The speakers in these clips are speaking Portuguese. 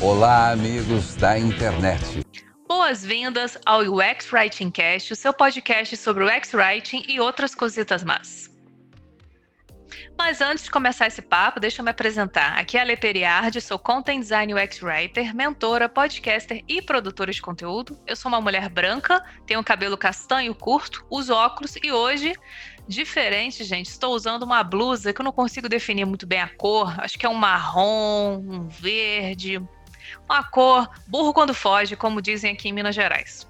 Olá, amigos da internet. Boas-vindas ao UX Writing Cast, o seu podcast sobre UX Writing e outras cositas más. Mas antes de começar esse papo, deixa eu me apresentar. Aqui é a Ale Periardi, sou Content Design UX Writer, mentora, podcaster e produtora de conteúdo. Eu sou uma mulher branca, tenho cabelo castanho curto, uso óculos e hoje, diferente, gente, estou usando uma blusa que eu não consigo definir muito bem a cor. Acho que é um marrom, um verde, uma cor burro quando foge, como dizem aqui em Minas Gerais.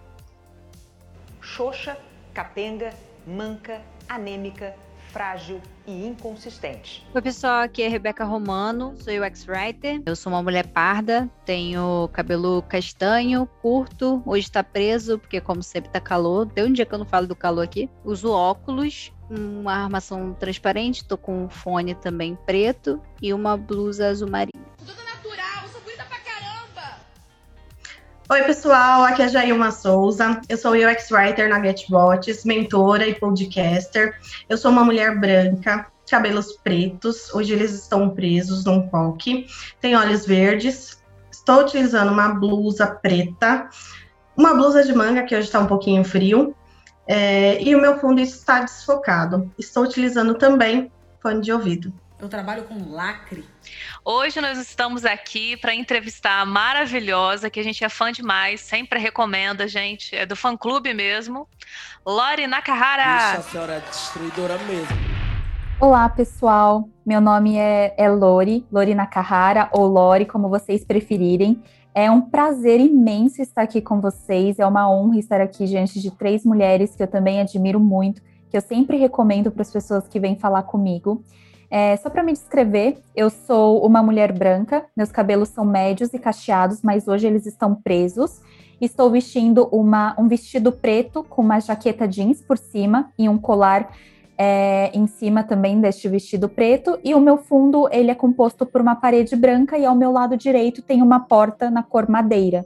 Xoxa, capenga, manca, anêmica, frágil e inconsistente. Oi, pessoal, aqui é Rebeca Romano, sou UX Writer. Eu sou uma mulher parda, tenho cabelo castanho, curto, hoje está preso, porque como sempre tá calor, tem um dia que eu não falo do calor aqui. Uso óculos, uma armação transparente, tô com um fone também preto e uma blusa azul marinho. Oi, pessoal, aqui é Jailma Souza. Eu sou UX Writer na GetBots, mentora e podcaster. Eu sou uma mulher branca, cabelos pretos. Hoje eles estão presos num coque. Tenho olhos verdes. Estou utilizando uma blusa preta, uma blusa de manga, que hoje está um pouquinho frio. É, e o meu fundo está desfocado. Estou utilizando também fone de ouvido. Eu trabalho com lacre. Hoje nós estamos aqui para entrevistar a maravilhosa, que a gente é fã demais, sempre recomenda, gente, é do fã clube mesmo, Lori Nakahara. Isso, a senhora é destruidora mesmo. Olá, pessoal. Meu nome é, é Lori, Lori Nakahara, ou Lori, como vocês preferirem. É um prazer imenso estar aqui com vocês. É uma honra estar aqui diante de três mulheres que eu também admiro muito, que eu sempre recomendo para as pessoas que vêm falar comigo. É, só para me descrever, eu sou uma mulher branca, meus cabelos são médios e cacheados, mas hoje eles estão presos. Estou vestindo uma, um vestido preto com uma jaqueta jeans por cima e um colar é, em cima também deste vestido preto. E o meu fundo ele é composto por uma parede branca e ao meu lado direito tem uma porta na cor madeira.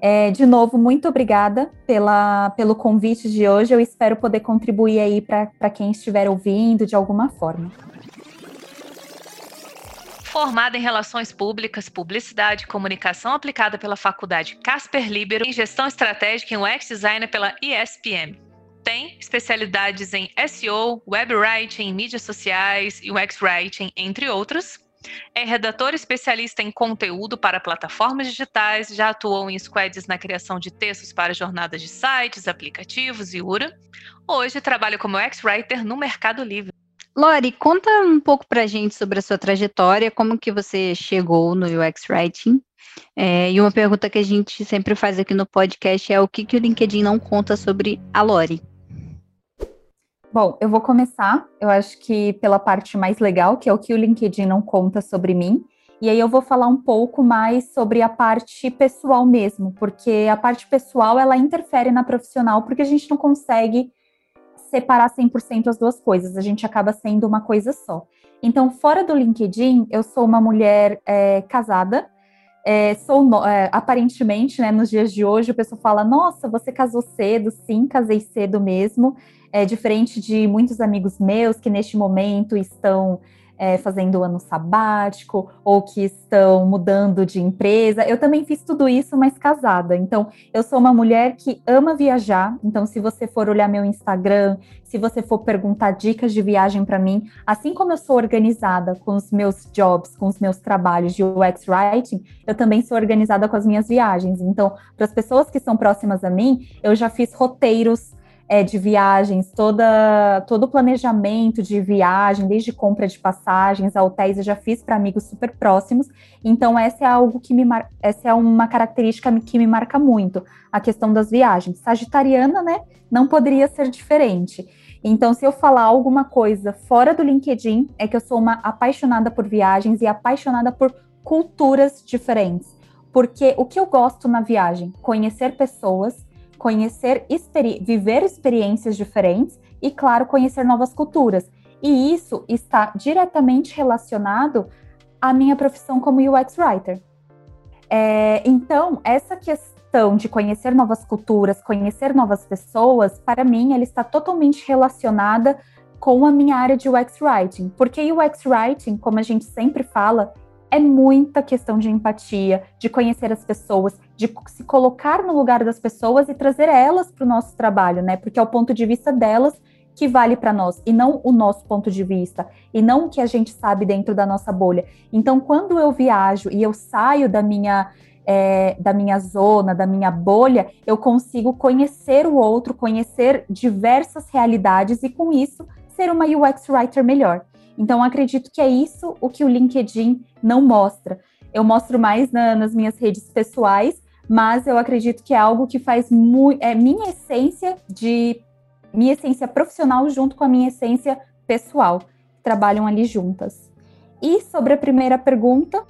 É, de novo, muito obrigada pela, pelo convite de hoje. Eu espero poder contribuir aí para quem estiver ouvindo de alguma forma formada em Relações Públicas, Publicidade e Comunicação aplicada pela Faculdade Casper Libero e Gestão Estratégica em UX Design pela ESPM. Tem especialidades em SEO, Web Writing, mídias sociais e UX Writing, entre outros. É redator especialista em conteúdo para plataformas digitais, já atuou em squads na criação de textos para jornadas de sites, aplicativos e URA. Hoje trabalha como UX Writer no Mercado Livre. Lori, conta um pouco pra gente sobre a sua trajetória, como que você chegou no UX Writing. É, e uma pergunta que a gente sempre faz aqui no podcast é o que, que o LinkedIn não conta sobre a Lori. Bom, eu vou começar, eu acho que pela parte mais legal, que é o que o LinkedIn não conta sobre mim. E aí eu vou falar um pouco mais sobre a parte pessoal mesmo, porque a parte pessoal ela interfere na profissional, porque a gente não consegue separar 100% as duas coisas, a gente acaba sendo uma coisa só. Então, fora do LinkedIn, eu sou uma mulher é, casada, é, sou é, aparentemente, né, nos dias de hoje, o pessoal fala: Nossa, você casou cedo? Sim, casei cedo mesmo. É diferente de muitos amigos meus que neste momento estão é, fazendo ano sabático ou que estão mudando de empresa. Eu também fiz tudo isso, mas casada. Então, eu sou uma mulher que ama viajar. Então, se você for olhar meu Instagram, se você for perguntar dicas de viagem para mim, assim como eu sou organizada com os meus jobs, com os meus trabalhos de UX Writing, eu também sou organizada com as minhas viagens. Então, para as pessoas que são próximas a mim, eu já fiz roteiros é, de viagens, toda, todo o planejamento de viagem, desde compra de passagens a hotéis, eu já fiz para amigos super próximos. Então, essa é algo que me essa é uma característica que me marca muito, a questão das viagens. Sagitariana, né? Não poderia ser diferente. Então, se eu falar alguma coisa fora do LinkedIn, é que eu sou uma apaixonada por viagens e apaixonada por culturas diferentes. Porque o que eu gosto na viagem? Conhecer pessoas conhecer, experi viver experiências diferentes e, claro, conhecer novas culturas. E isso está diretamente relacionado à minha profissão como UX Writer. É, então, essa questão de conhecer novas culturas, conhecer novas pessoas, para mim, ela está totalmente relacionada com a minha área de UX Writing. Porque UX Writing, como a gente sempre fala, é muita questão de empatia, de conhecer as pessoas, de se colocar no lugar das pessoas e trazer elas para o nosso trabalho, né? Porque é o ponto de vista delas que vale para nós e não o nosso ponto de vista e não o que a gente sabe dentro da nossa bolha. Então, quando eu viajo e eu saio da minha é, da minha zona, da minha bolha, eu consigo conhecer o outro, conhecer diversas realidades e com isso ser uma UX writer melhor. Então, acredito que é isso o que o LinkedIn não mostra. Eu mostro mais na, nas minhas redes pessoais, mas eu acredito que é algo que faz muito. É minha essência de. Minha essência profissional junto com a minha essência pessoal. Trabalham ali juntas. E sobre a primeira pergunta,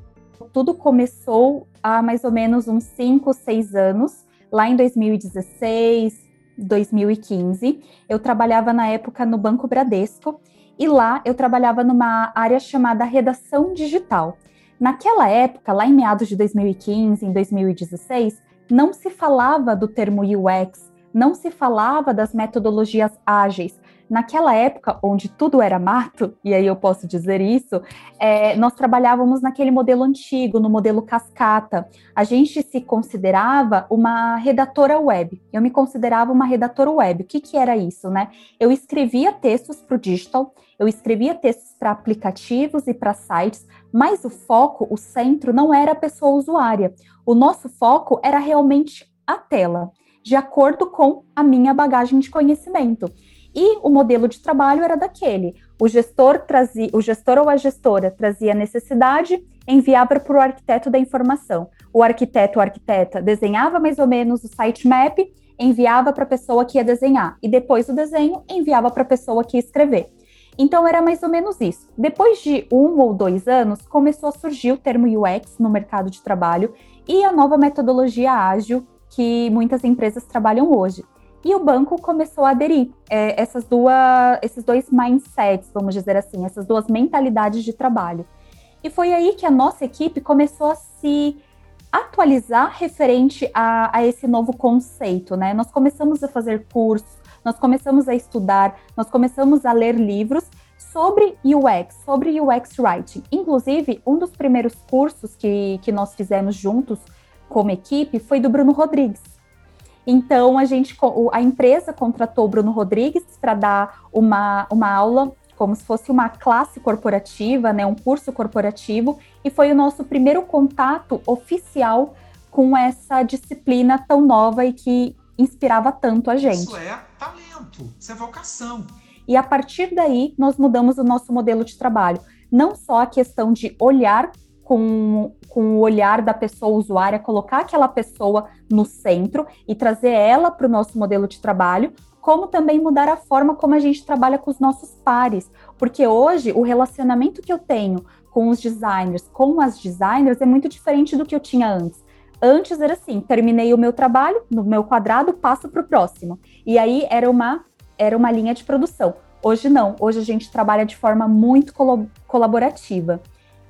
tudo começou há mais ou menos uns 5, 6 anos, lá em 2016, 2015. Eu trabalhava na época no Banco Bradesco e lá eu trabalhava numa área chamada redação digital. Naquela época, lá em meados de 2015, em 2016, não se falava do termo UX, não se falava das metodologias ágeis, naquela época onde tudo era mato, e aí eu posso dizer isso, é, nós trabalhávamos naquele modelo antigo, no modelo cascata. A gente se considerava uma redatora web. Eu me considerava uma redatora web. O que, que era isso, né? Eu escrevia textos para o digital, eu escrevia textos para aplicativos e para sites, mas o foco, o centro, não era a pessoa usuária. O nosso foco era realmente a tela, de acordo com a minha bagagem de conhecimento. E o modelo de trabalho era daquele: o gestor trazia, o gestor ou a gestora trazia a necessidade, enviava para o arquiteto da informação. O arquiteto ou arquiteta desenhava mais ou menos o sitemap, enviava para a pessoa que ia desenhar, e depois do desenho enviava para a pessoa que ia escrever. Então era mais ou menos isso. Depois de um ou dois anos, começou a surgir o termo UX no mercado de trabalho e a nova metodologia ágil que muitas empresas trabalham hoje. E o banco começou a aderir é, essas duas, esses dois mindsets, vamos dizer assim, essas duas mentalidades de trabalho. E foi aí que a nossa equipe começou a se atualizar referente a, a esse novo conceito, né? Nós começamos a fazer cursos, nós começamos a estudar, nós começamos a ler livros sobre UX, sobre UX Writing. Inclusive, um dos primeiros cursos que, que nós fizemos juntos como equipe foi do Bruno Rodrigues. Então a gente, a empresa contratou o Bruno Rodrigues para dar uma, uma aula como se fosse uma classe corporativa, né, um curso corporativo, e foi o nosso primeiro contato oficial com essa disciplina tão nova e que inspirava tanto a gente. Isso é talento, isso é vocação. E a partir daí, nós mudamos o nosso modelo de trabalho. Não só a questão de olhar com, com o olhar da pessoa usuária, colocar aquela pessoa no centro e trazer ela para o nosso modelo de trabalho, como também mudar a forma como a gente trabalha com os nossos pares. Porque hoje o relacionamento que eu tenho com os designers, com as designers, é muito diferente do que eu tinha antes. Antes era assim, terminei o meu trabalho, no meu quadrado, passo para o próximo. E aí era uma, era uma linha de produção. Hoje não, hoje a gente trabalha de forma muito colaborativa.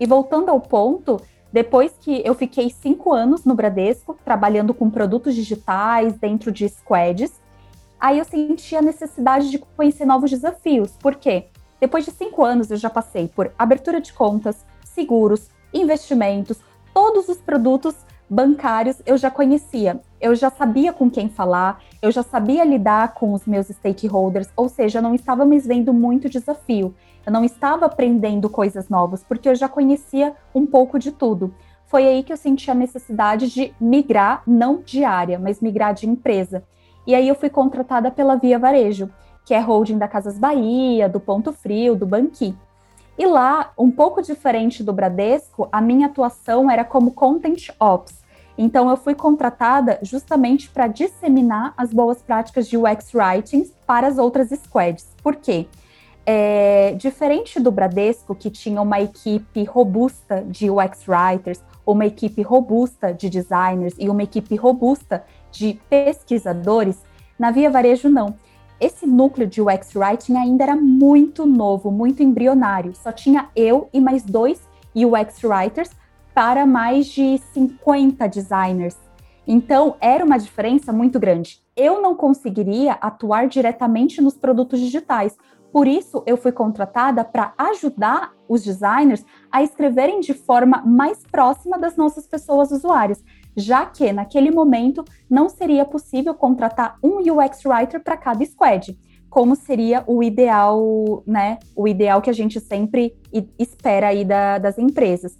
E voltando ao ponto, depois que eu fiquei cinco anos no Bradesco, trabalhando com produtos digitais dentro de squads, aí eu senti a necessidade de conhecer novos desafios. Por quê? Depois de cinco anos, eu já passei por abertura de contas, seguros, investimentos, todos os produtos bancários eu já conhecia, eu já sabia com quem falar, eu já sabia lidar com os meus stakeholders, ou seja, não estava mais vendo muito desafio, eu não estava aprendendo coisas novas, porque eu já conhecia um pouco de tudo. Foi aí que eu senti a necessidade de migrar, não de área, mas migrar de empresa. E aí eu fui contratada pela Via Varejo, que é holding da Casas Bahia, do Ponto Frio, do Banqui. E lá, um pouco diferente do Bradesco, a minha atuação era como Content Ops, então, eu fui contratada justamente para disseminar as boas práticas de UX Writing para as outras squads. Por quê? É, diferente do Bradesco, que tinha uma equipe robusta de UX Writers, uma equipe robusta de designers e uma equipe robusta de pesquisadores, na Via Varejo não. Esse núcleo de UX Writing ainda era muito novo, muito embrionário. Só tinha eu e mais dois UX Writers para mais de 50 designers. Então, era uma diferença muito grande. Eu não conseguiria atuar diretamente nos produtos digitais, Por isso, eu fui contratada para ajudar os designers a escreverem de forma mais próxima das nossas pessoas usuárias, já que naquele momento não seria possível contratar um UX writer para cada squad, como seria o ideal, né? O ideal que a gente sempre espera aí da, das empresas.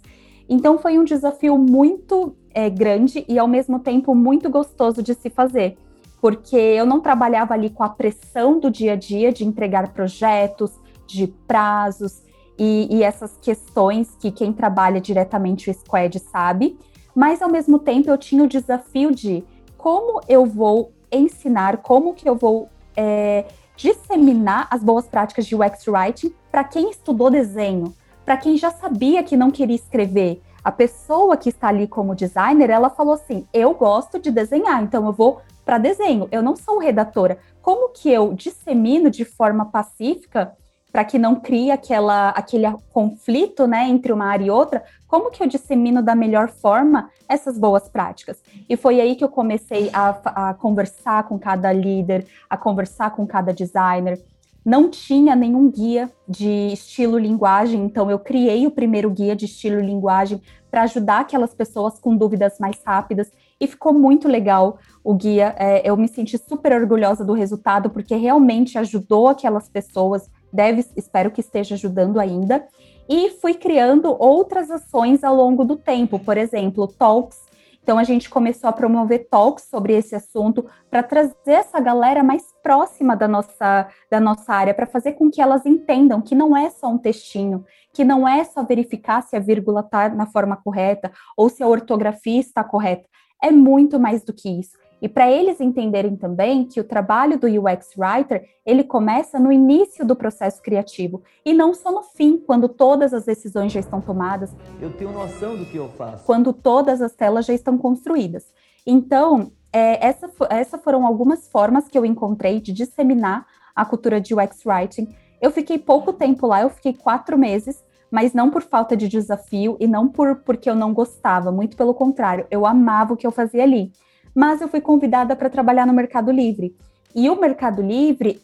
Então foi um desafio muito é, grande e ao mesmo tempo muito gostoso de se fazer porque eu não trabalhava ali com a pressão do dia a dia de entregar projetos, de prazos e, e essas questões que quem trabalha diretamente o Squad sabe, mas ao mesmo tempo eu tinha o desafio de como eu vou ensinar, como que eu vou é, disseminar as boas práticas de UX Writing para quem estudou desenho, para quem já sabia que não queria escrever. A pessoa que está ali como designer, ela falou assim: eu gosto de desenhar, então eu vou para desenho. Eu não sou redatora. Como que eu dissemino de forma pacífica para que não crie aquela, aquele conflito né, entre uma área e outra? Como que eu dissemino da melhor forma essas boas práticas? E foi aí que eu comecei a, a conversar com cada líder, a conversar com cada designer. Não tinha nenhum guia de estilo linguagem, então eu criei o primeiro guia de estilo linguagem para ajudar aquelas pessoas com dúvidas mais rápidas e ficou muito legal o guia. É, eu me senti super orgulhosa do resultado, porque realmente ajudou aquelas pessoas, deve, espero que esteja ajudando ainda. E fui criando outras ações ao longo do tempo, por exemplo, talks. Então a gente começou a promover talks sobre esse assunto para trazer essa galera mais próxima da nossa, da nossa área, para fazer com que elas entendam que não é só um textinho, que não é só verificar se a vírgula está na forma correta ou se a ortografia está correta é muito mais do que isso. E para eles entenderem também que o trabalho do UX Writer, ele começa no início do processo criativo e não só no fim, quando todas as decisões já estão tomadas. Eu tenho noção do que eu faço. Quando todas as telas já estão construídas. Então, é, essa, essa foram algumas formas que eu encontrei de disseminar a cultura de UX Writing. Eu fiquei pouco tempo lá, eu fiquei quatro meses, mas não por falta de desafio e não por porque eu não gostava, muito pelo contrário, eu amava o que eu fazia ali. Mas eu fui convidada para trabalhar no Mercado Livre. E o Mercado Livre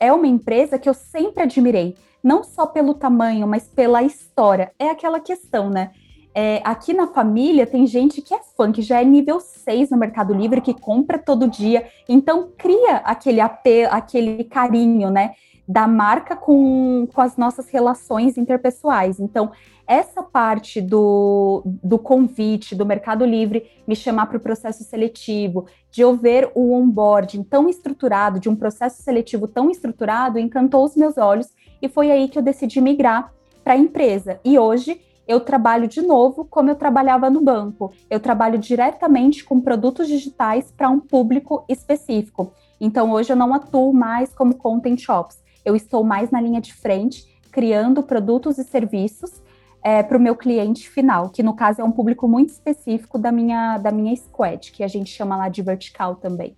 é uma empresa que eu sempre admirei, não só pelo tamanho, mas pela história. É aquela questão, né? É, aqui na família tem gente que é fã, que já é nível 6 no Mercado Livre, que compra todo dia, então cria aquele apelo, aquele carinho, né? Da marca com, com as nossas relações interpessoais. Então, essa parte do, do convite do Mercado Livre me chamar para o processo seletivo, de eu ver o onboarding tão estruturado, de um processo seletivo tão estruturado, encantou os meus olhos e foi aí que eu decidi migrar para a empresa. E hoje eu trabalho de novo como eu trabalhava no banco. Eu trabalho diretamente com produtos digitais para um público específico. Então hoje eu não atuo mais como content shops eu estou mais na linha de frente, criando produtos e serviços é, para o meu cliente final, que no caso é um público muito específico da minha, da minha squad, que a gente chama lá de vertical também.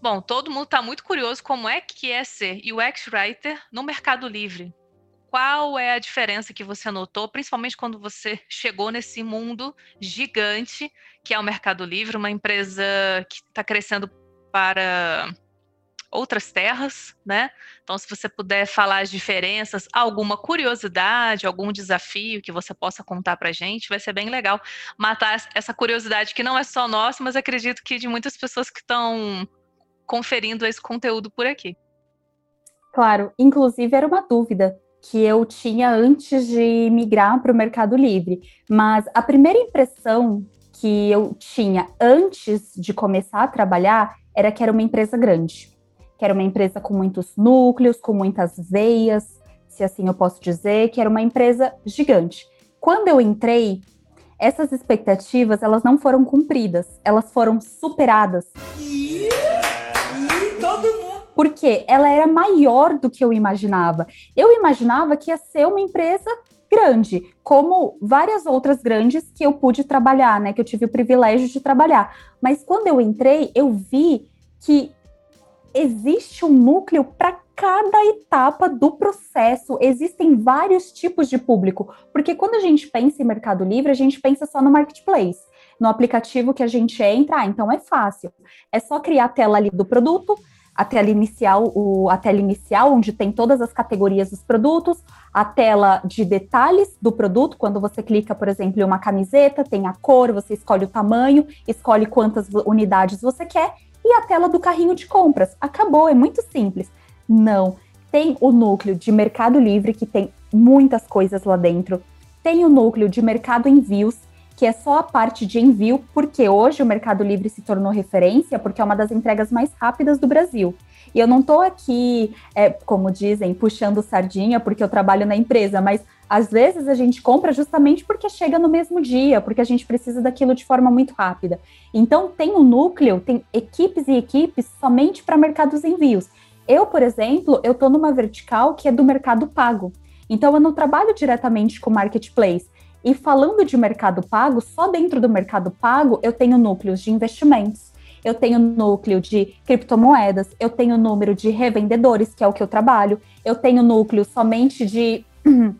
Bom, todo mundo está muito curioso como é que é ser UX Writer no Mercado Livre. Qual é a diferença que você notou, principalmente quando você chegou nesse mundo gigante que é o Mercado Livre, uma empresa que está crescendo para outras terras, né? Então, se você puder falar as diferenças, alguma curiosidade, algum desafio que você possa contar para a gente, vai ser bem legal matar essa curiosidade que não é só nossa, mas acredito que de muitas pessoas que estão conferindo esse conteúdo por aqui. Claro, inclusive era uma dúvida que eu tinha antes de migrar para o Mercado Livre, mas a primeira impressão que eu tinha antes de começar a trabalhar era que era uma empresa grande que era uma empresa com muitos núcleos, com muitas veias, se assim eu posso dizer, que era uma empresa gigante. Quando eu entrei, essas expectativas elas não foram cumpridas, elas foram superadas. Todo mundo. Porque ela era maior do que eu imaginava. Eu imaginava que ia ser uma empresa grande, como várias outras grandes que eu pude trabalhar, né? Que eu tive o privilégio de trabalhar. Mas quando eu entrei, eu vi que existe um núcleo para cada etapa do processo. Existem vários tipos de público, porque quando a gente pensa em Mercado Livre, a gente pensa só no marketplace. No aplicativo que a gente entra, ah, então é fácil. É só criar a tela ali do produto, a tela inicial, o, a tela inicial, onde tem todas as categorias dos produtos, a tela de detalhes do produto, quando você clica, por exemplo, em uma camiseta, tem a cor, você escolhe o tamanho, escolhe quantas unidades você quer, e a tela do carrinho de compras. Acabou, é muito simples. Não, tem o núcleo de Mercado Livre, que tem muitas coisas lá dentro, tem o núcleo de Mercado Envios, que é só a parte de envio, porque hoje o Mercado Livre se tornou referência, porque é uma das entregas mais rápidas do Brasil. E eu não estou aqui, é, como dizem, puxando sardinha, porque eu trabalho na empresa, mas às vezes a gente compra justamente porque chega no mesmo dia, porque a gente precisa daquilo de forma muito rápida. Então tem um núcleo, tem equipes e equipes somente para mercados envios. Eu, por exemplo, eu estou numa vertical que é do mercado pago. Então eu não trabalho diretamente com marketplace. E falando de mercado pago, só dentro do mercado pago eu tenho núcleos de investimentos, eu tenho núcleo de criptomoedas, eu tenho número de revendedores, que é o que eu trabalho, eu tenho núcleo somente de,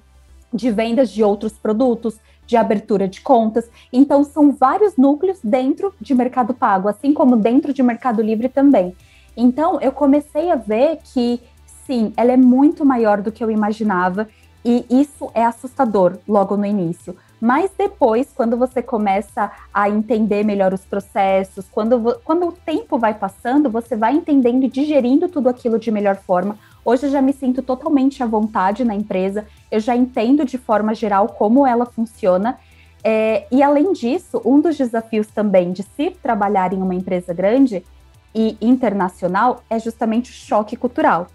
de vendas de outros produtos, de abertura de contas. Então, são vários núcleos dentro de mercado pago, assim como dentro de mercado livre também. Então, eu comecei a ver que, sim, ela é muito maior do que eu imaginava e isso é assustador logo no início. Mas depois, quando você começa a entender melhor os processos, quando, quando o tempo vai passando, você vai entendendo e digerindo tudo aquilo de melhor forma. Hoje eu já me sinto totalmente à vontade na empresa, eu já entendo de forma geral como ela funciona. É, e além disso, um dos desafios também de se trabalhar em uma empresa grande e internacional é justamente o choque cultural.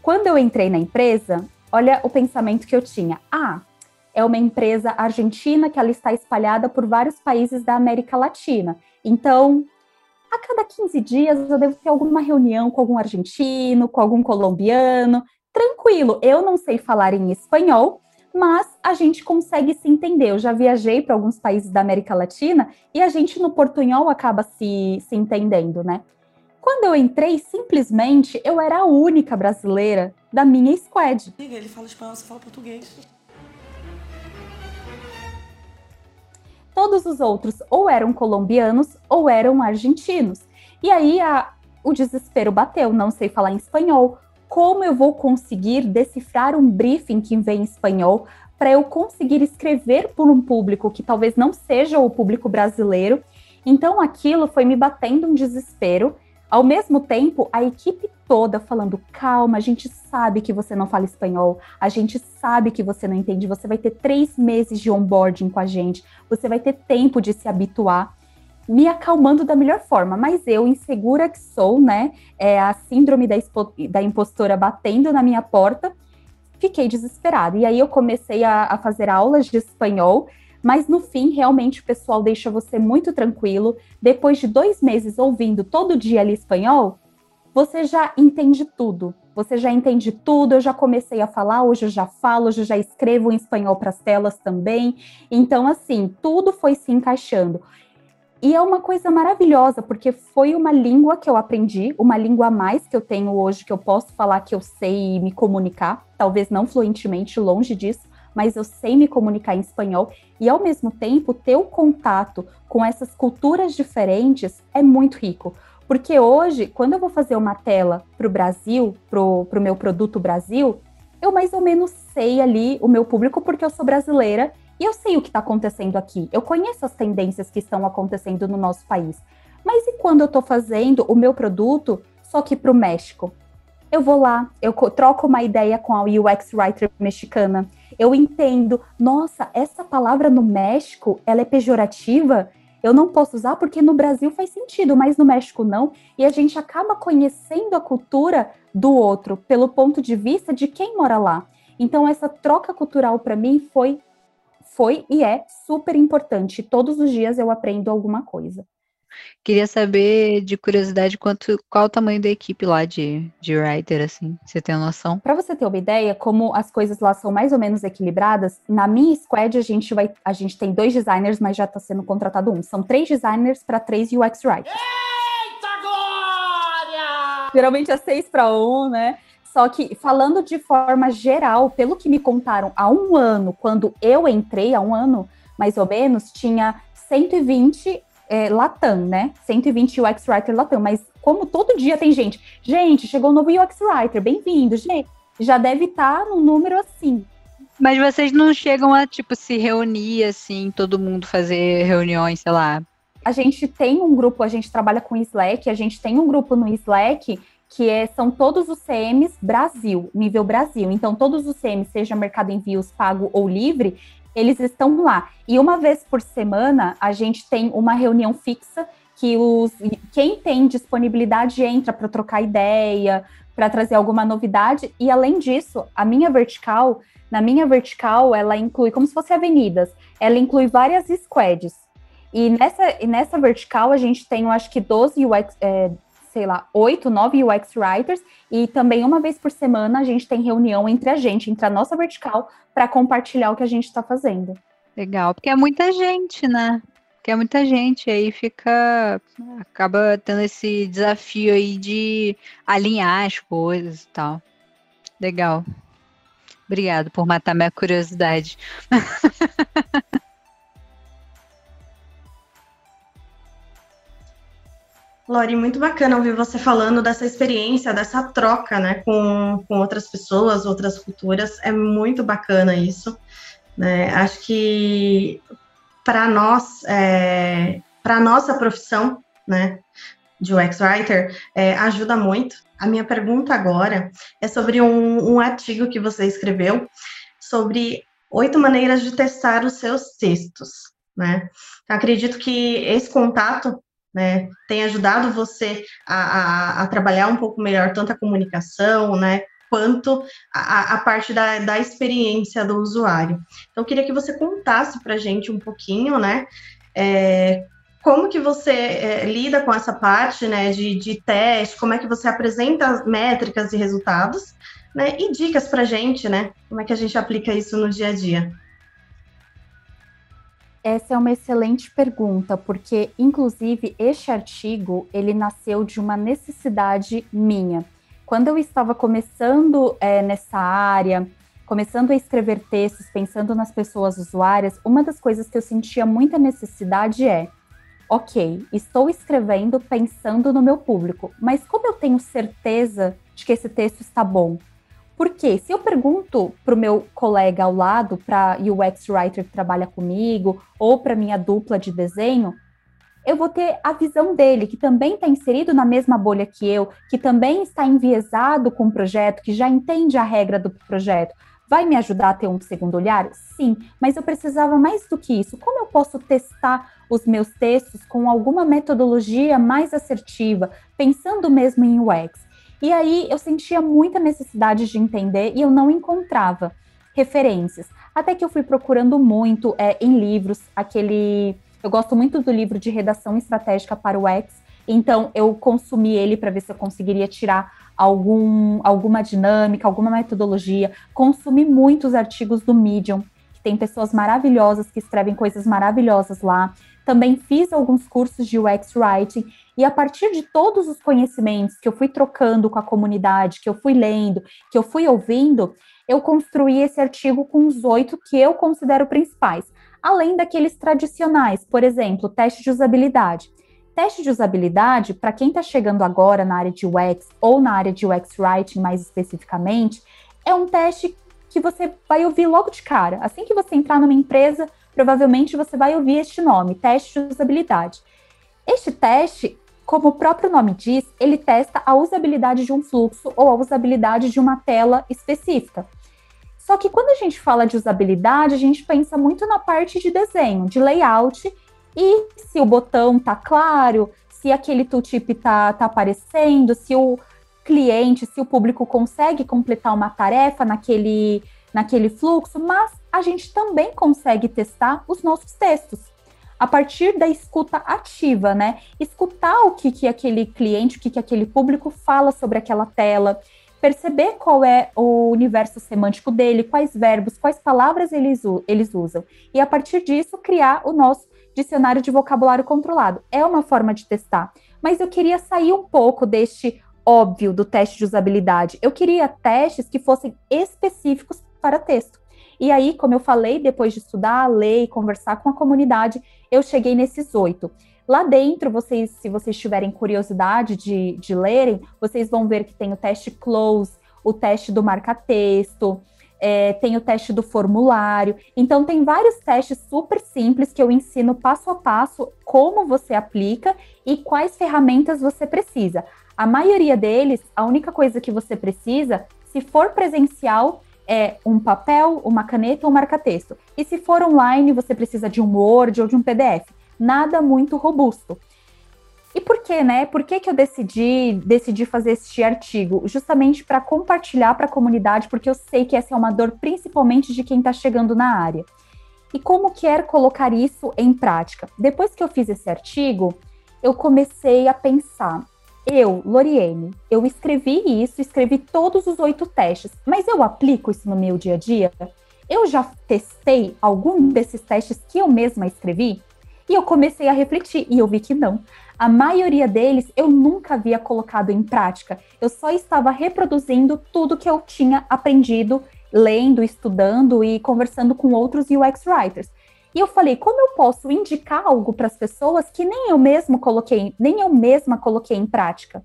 Quando eu entrei na empresa, Olha o pensamento que eu tinha. Ah, é uma empresa argentina que ela está espalhada por vários países da América Latina. Então, a cada 15 dias eu devo ter alguma reunião com algum argentino, com algum colombiano. Tranquilo, eu não sei falar em espanhol, mas a gente consegue se entender. Eu já viajei para alguns países da América Latina e a gente no portunhol acaba se, se entendendo, né? Quando eu entrei, simplesmente eu era a única brasileira da minha squad. Ele fala espanhol, você fala português. Todos os outros ou eram colombianos ou eram argentinos. E aí a, o desespero bateu, não sei falar em espanhol. Como eu vou conseguir decifrar um briefing que vem em espanhol para eu conseguir escrever por um público que talvez não seja o público brasileiro? Então aquilo foi me batendo um desespero ao mesmo tempo, a equipe toda falando: calma, a gente sabe que você não fala espanhol, a gente sabe que você não entende, você vai ter três meses de onboarding com a gente, você vai ter tempo de se habituar. Me acalmando da melhor forma, mas eu, insegura que sou, né? É a síndrome da, da impostora batendo na minha porta, fiquei desesperada. E aí eu comecei a, a fazer aulas de espanhol mas no fim, realmente, o pessoal deixa você muito tranquilo. Depois de dois meses ouvindo todo dia ali espanhol, você já entende tudo. Você já entende tudo. Eu já comecei a falar, hoje eu já falo, hoje eu já escrevo em espanhol para as telas também. Então, assim, tudo foi se encaixando. E é uma coisa maravilhosa, porque foi uma língua que eu aprendi, uma língua a mais que eu tenho hoje, que eu posso falar que eu sei me comunicar, talvez não fluentemente, longe disso, mas eu sei me comunicar em espanhol e ao mesmo tempo ter o contato com essas culturas diferentes é muito rico. Porque hoje, quando eu vou fazer uma tela para o Brasil, para o meu produto Brasil, eu mais ou menos sei ali o meu público porque eu sou brasileira e eu sei o que está acontecendo aqui. Eu conheço as tendências que estão acontecendo no nosso país. Mas e quando eu estou fazendo o meu produto só que para o México? Eu vou lá, eu troco uma ideia com a UX writer mexicana, eu entendo, nossa, essa palavra no México, ela é pejorativa, eu não posso usar porque no Brasil faz sentido, mas no México não. E a gente acaba conhecendo a cultura do outro pelo ponto de vista de quem mora lá. Então essa troca cultural para mim foi foi e é super importante. Todos os dias eu aprendo alguma coisa. Queria saber, de curiosidade, quanto, qual o tamanho da equipe lá de, de writer, assim, você tem noção? Para você ter uma ideia, como as coisas lá são mais ou menos equilibradas, na minha squad a gente vai, a gente tem dois designers, mas já está sendo contratado um. São três designers para três UX writers. Eita glória! Geralmente é seis para um, né? Só que falando de forma geral, pelo que me contaram há um ano, quando eu entrei, há um ano mais ou menos, tinha 120 é, Latam, né? 120 UX Writer Latam, mas como todo dia tem gente, gente, chegou um novo UX Writer, bem-vindo, gente. Já deve estar tá num número assim. Mas vocês não chegam a, tipo, se reunir, assim, todo mundo fazer reuniões, sei lá. A gente tem um grupo, a gente trabalha com Slack, a gente tem um grupo no Slack que é, são todos os CMs Brasil, nível Brasil. Então, todos os CMs, seja Mercado Envios pago ou livre, eles estão lá. E uma vez por semana, a gente tem uma reunião fixa que os, quem tem disponibilidade entra para trocar ideia, para trazer alguma novidade. E além disso, a minha vertical, na minha vertical, ela inclui, como se fosse avenidas, ela inclui várias squads. E nessa, e nessa vertical a gente tem, eu acho que 12 UX, é, sei lá, 8, 9 UX writers, e também uma vez por semana a gente tem reunião entre a gente, entre a nossa vertical, para compartilhar o que a gente está fazendo. Legal, porque é muita gente, né? Porque é muita gente, aí fica. acaba tendo esse desafio aí de alinhar as coisas e tal. Legal. Obrigado por matar minha curiosidade. Lori, muito bacana ouvir você falando dessa experiência, dessa troca, né, com, com outras pessoas, outras culturas. É muito bacana isso. Né? Acho que para nós, é, para nossa profissão, né, de UX Writer, é, ajuda muito. A minha pergunta agora é sobre um, um artigo que você escreveu sobre oito maneiras de testar os seus textos, né? Então, acredito que esse contato né, tem ajudado você a, a, a, trabalhar um pouco melhor tanto a comunicação, né, quanto a, a parte da, da experiência do usuário. Então, eu queria que você contasse para a gente um pouquinho, né, é, como que você é, lida com essa parte, né, de, de teste, como é que você apresenta métricas e resultados, né, e dicas para a gente, né, como é que a gente aplica isso no dia a dia. Essa é uma excelente pergunta, porque inclusive este artigo ele nasceu de uma necessidade minha quando eu estava começando é, nessa área, começando a escrever textos, pensando nas pessoas usuárias, uma das coisas que eu sentia muita necessidade é: ok, estou escrevendo pensando no meu público, mas como eu tenho certeza de que esse texto está bom? Porque se eu pergunto para o meu colega ao lado, para UX Writer que trabalha comigo, ou para minha dupla de desenho, eu vou ter a visão dele, que também está inserido na mesma bolha que eu, que também está enviesado com o projeto, que já entende a regra do projeto. Vai me ajudar a ter um segundo olhar? Sim, mas eu precisava mais do que isso. Como eu posso testar os meus textos com alguma metodologia mais assertiva, pensando mesmo em UX? E aí eu sentia muita necessidade de entender e eu não encontrava referências. Até que eu fui procurando muito é, em livros aquele eu gosto muito do livro de redação estratégica para o X, então eu consumi ele para ver se eu conseguiria tirar algum, alguma dinâmica, alguma metodologia. Consumi muitos artigos do Medium, que tem pessoas maravilhosas que escrevem coisas maravilhosas lá. Também fiz alguns cursos de UX Writing e a partir de todos os conhecimentos que eu fui trocando com a comunidade, que eu fui lendo, que eu fui ouvindo, eu construí esse artigo com os oito que eu considero principais além daqueles tradicionais, por exemplo, teste de usabilidade. Teste de usabilidade, para quem está chegando agora na área de UX ou na área de UX Writing mais especificamente, é um teste que você vai ouvir logo de cara. Assim que você entrar numa empresa, provavelmente você vai ouvir este nome, teste de usabilidade. Este teste, como o próprio nome diz, ele testa a usabilidade de um fluxo ou a usabilidade de uma tela específica. Só que quando a gente fala de usabilidade, a gente pensa muito na parte de desenho, de layout, e se o botão tá claro, se aquele tooltip tá, tá aparecendo, se o cliente, se o público consegue completar uma tarefa naquele, naquele fluxo, mas a gente também consegue testar os nossos textos. A partir da escuta ativa, né? Escutar o que, que aquele cliente, o que, que aquele público fala sobre aquela tela, perceber qual é o universo semântico dele, quais verbos, quais palavras eles, eles usam, e a partir disso criar o nosso dicionário de vocabulário controlado. É uma forma de testar, mas eu queria sair um pouco deste óbvio do teste de usabilidade. Eu queria testes que fossem específicos para texto. E aí, como eu falei, depois de estudar, ler e conversar com a comunidade, eu cheguei nesses oito. Lá dentro, vocês, se vocês tiverem curiosidade de, de lerem, vocês vão ver que tem o teste close, o teste do marca-texto, é, tem o teste do formulário. Então, tem vários testes super simples que eu ensino passo a passo como você aplica e quais ferramentas você precisa. A maioria deles, a única coisa que você precisa, se for presencial, é um papel, uma caneta ou um marca-texto. E se for online, você precisa de um Word ou de um PDF. Nada muito robusto. E por que, né? Por que, que eu decidi, decidi fazer este artigo? Justamente para compartilhar para a comunidade, porque eu sei que essa é uma dor principalmente de quem está chegando na área. E como quer colocar isso em prática? Depois que eu fiz esse artigo, eu comecei a pensar. Eu, Loriene, eu escrevi isso, escrevi todos os oito testes, mas eu aplico isso no meu dia a dia? Eu já testei algum desses testes que eu mesma escrevi? E eu comecei a refletir e eu vi que não. A maioria deles eu nunca havia colocado em prática. Eu só estava reproduzindo tudo que eu tinha aprendido lendo, estudando e conversando com outros UX writers. E eu falei, como eu posso indicar algo para as pessoas que nem eu mesmo coloquei, nem eu mesma coloquei em prática?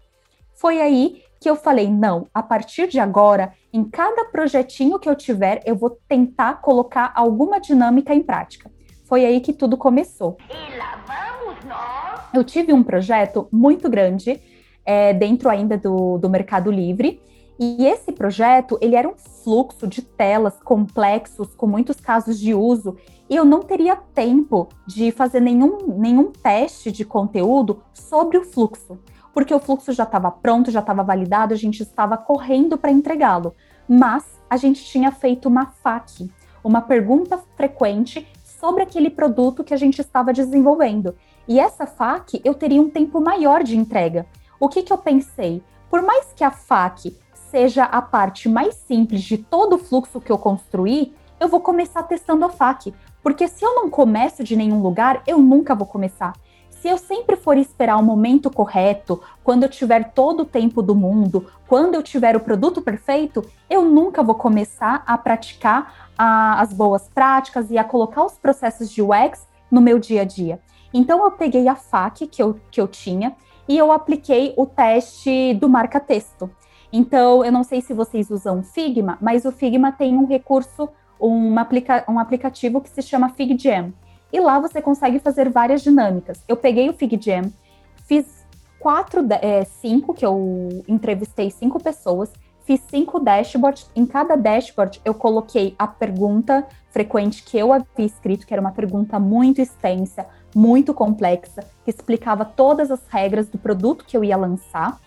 Foi aí que eu falei, não, a partir de agora, em cada projetinho que eu tiver, eu vou tentar colocar alguma dinâmica em prática. Foi aí que tudo começou. E lá vamos nós! Eu tive um projeto muito grande é, dentro ainda do, do Mercado Livre, e esse projeto, ele era um fluxo de telas complexos, com muitos casos de uso, e eu não teria tempo de fazer nenhum, nenhum teste de conteúdo sobre o fluxo, porque o fluxo já estava pronto, já estava validado, a gente estava correndo para entregá-lo. Mas a gente tinha feito uma FAQ, uma pergunta frequente sobre aquele produto que a gente estava desenvolvendo. E essa FAQ eu teria um tempo maior de entrega. O que, que eu pensei? Por mais que a FAQ seja a parte mais simples de todo o fluxo que eu construí, eu vou começar testando a FAQ. Porque se eu não começo de nenhum lugar, eu nunca vou começar. Se eu sempre for esperar o momento correto, quando eu tiver todo o tempo do mundo, quando eu tiver o produto perfeito, eu nunca vou começar a praticar a, as boas práticas e a colocar os processos de UX no meu dia a dia. Então eu peguei a FAQ que eu, que eu tinha e eu apliquei o teste do marca-texto. Então, eu não sei se vocês usam Figma, mas o Figma tem um recurso, um, aplica um aplicativo que se chama FigJam. E lá você consegue fazer várias dinâmicas. Eu peguei o FigJam, fiz quatro, é, cinco, que eu entrevistei cinco pessoas, fiz cinco dashboards. Em cada dashboard, eu coloquei a pergunta frequente que eu havia escrito, que era uma pergunta muito extensa, muito complexa, que explicava todas as regras do produto que eu ia lançar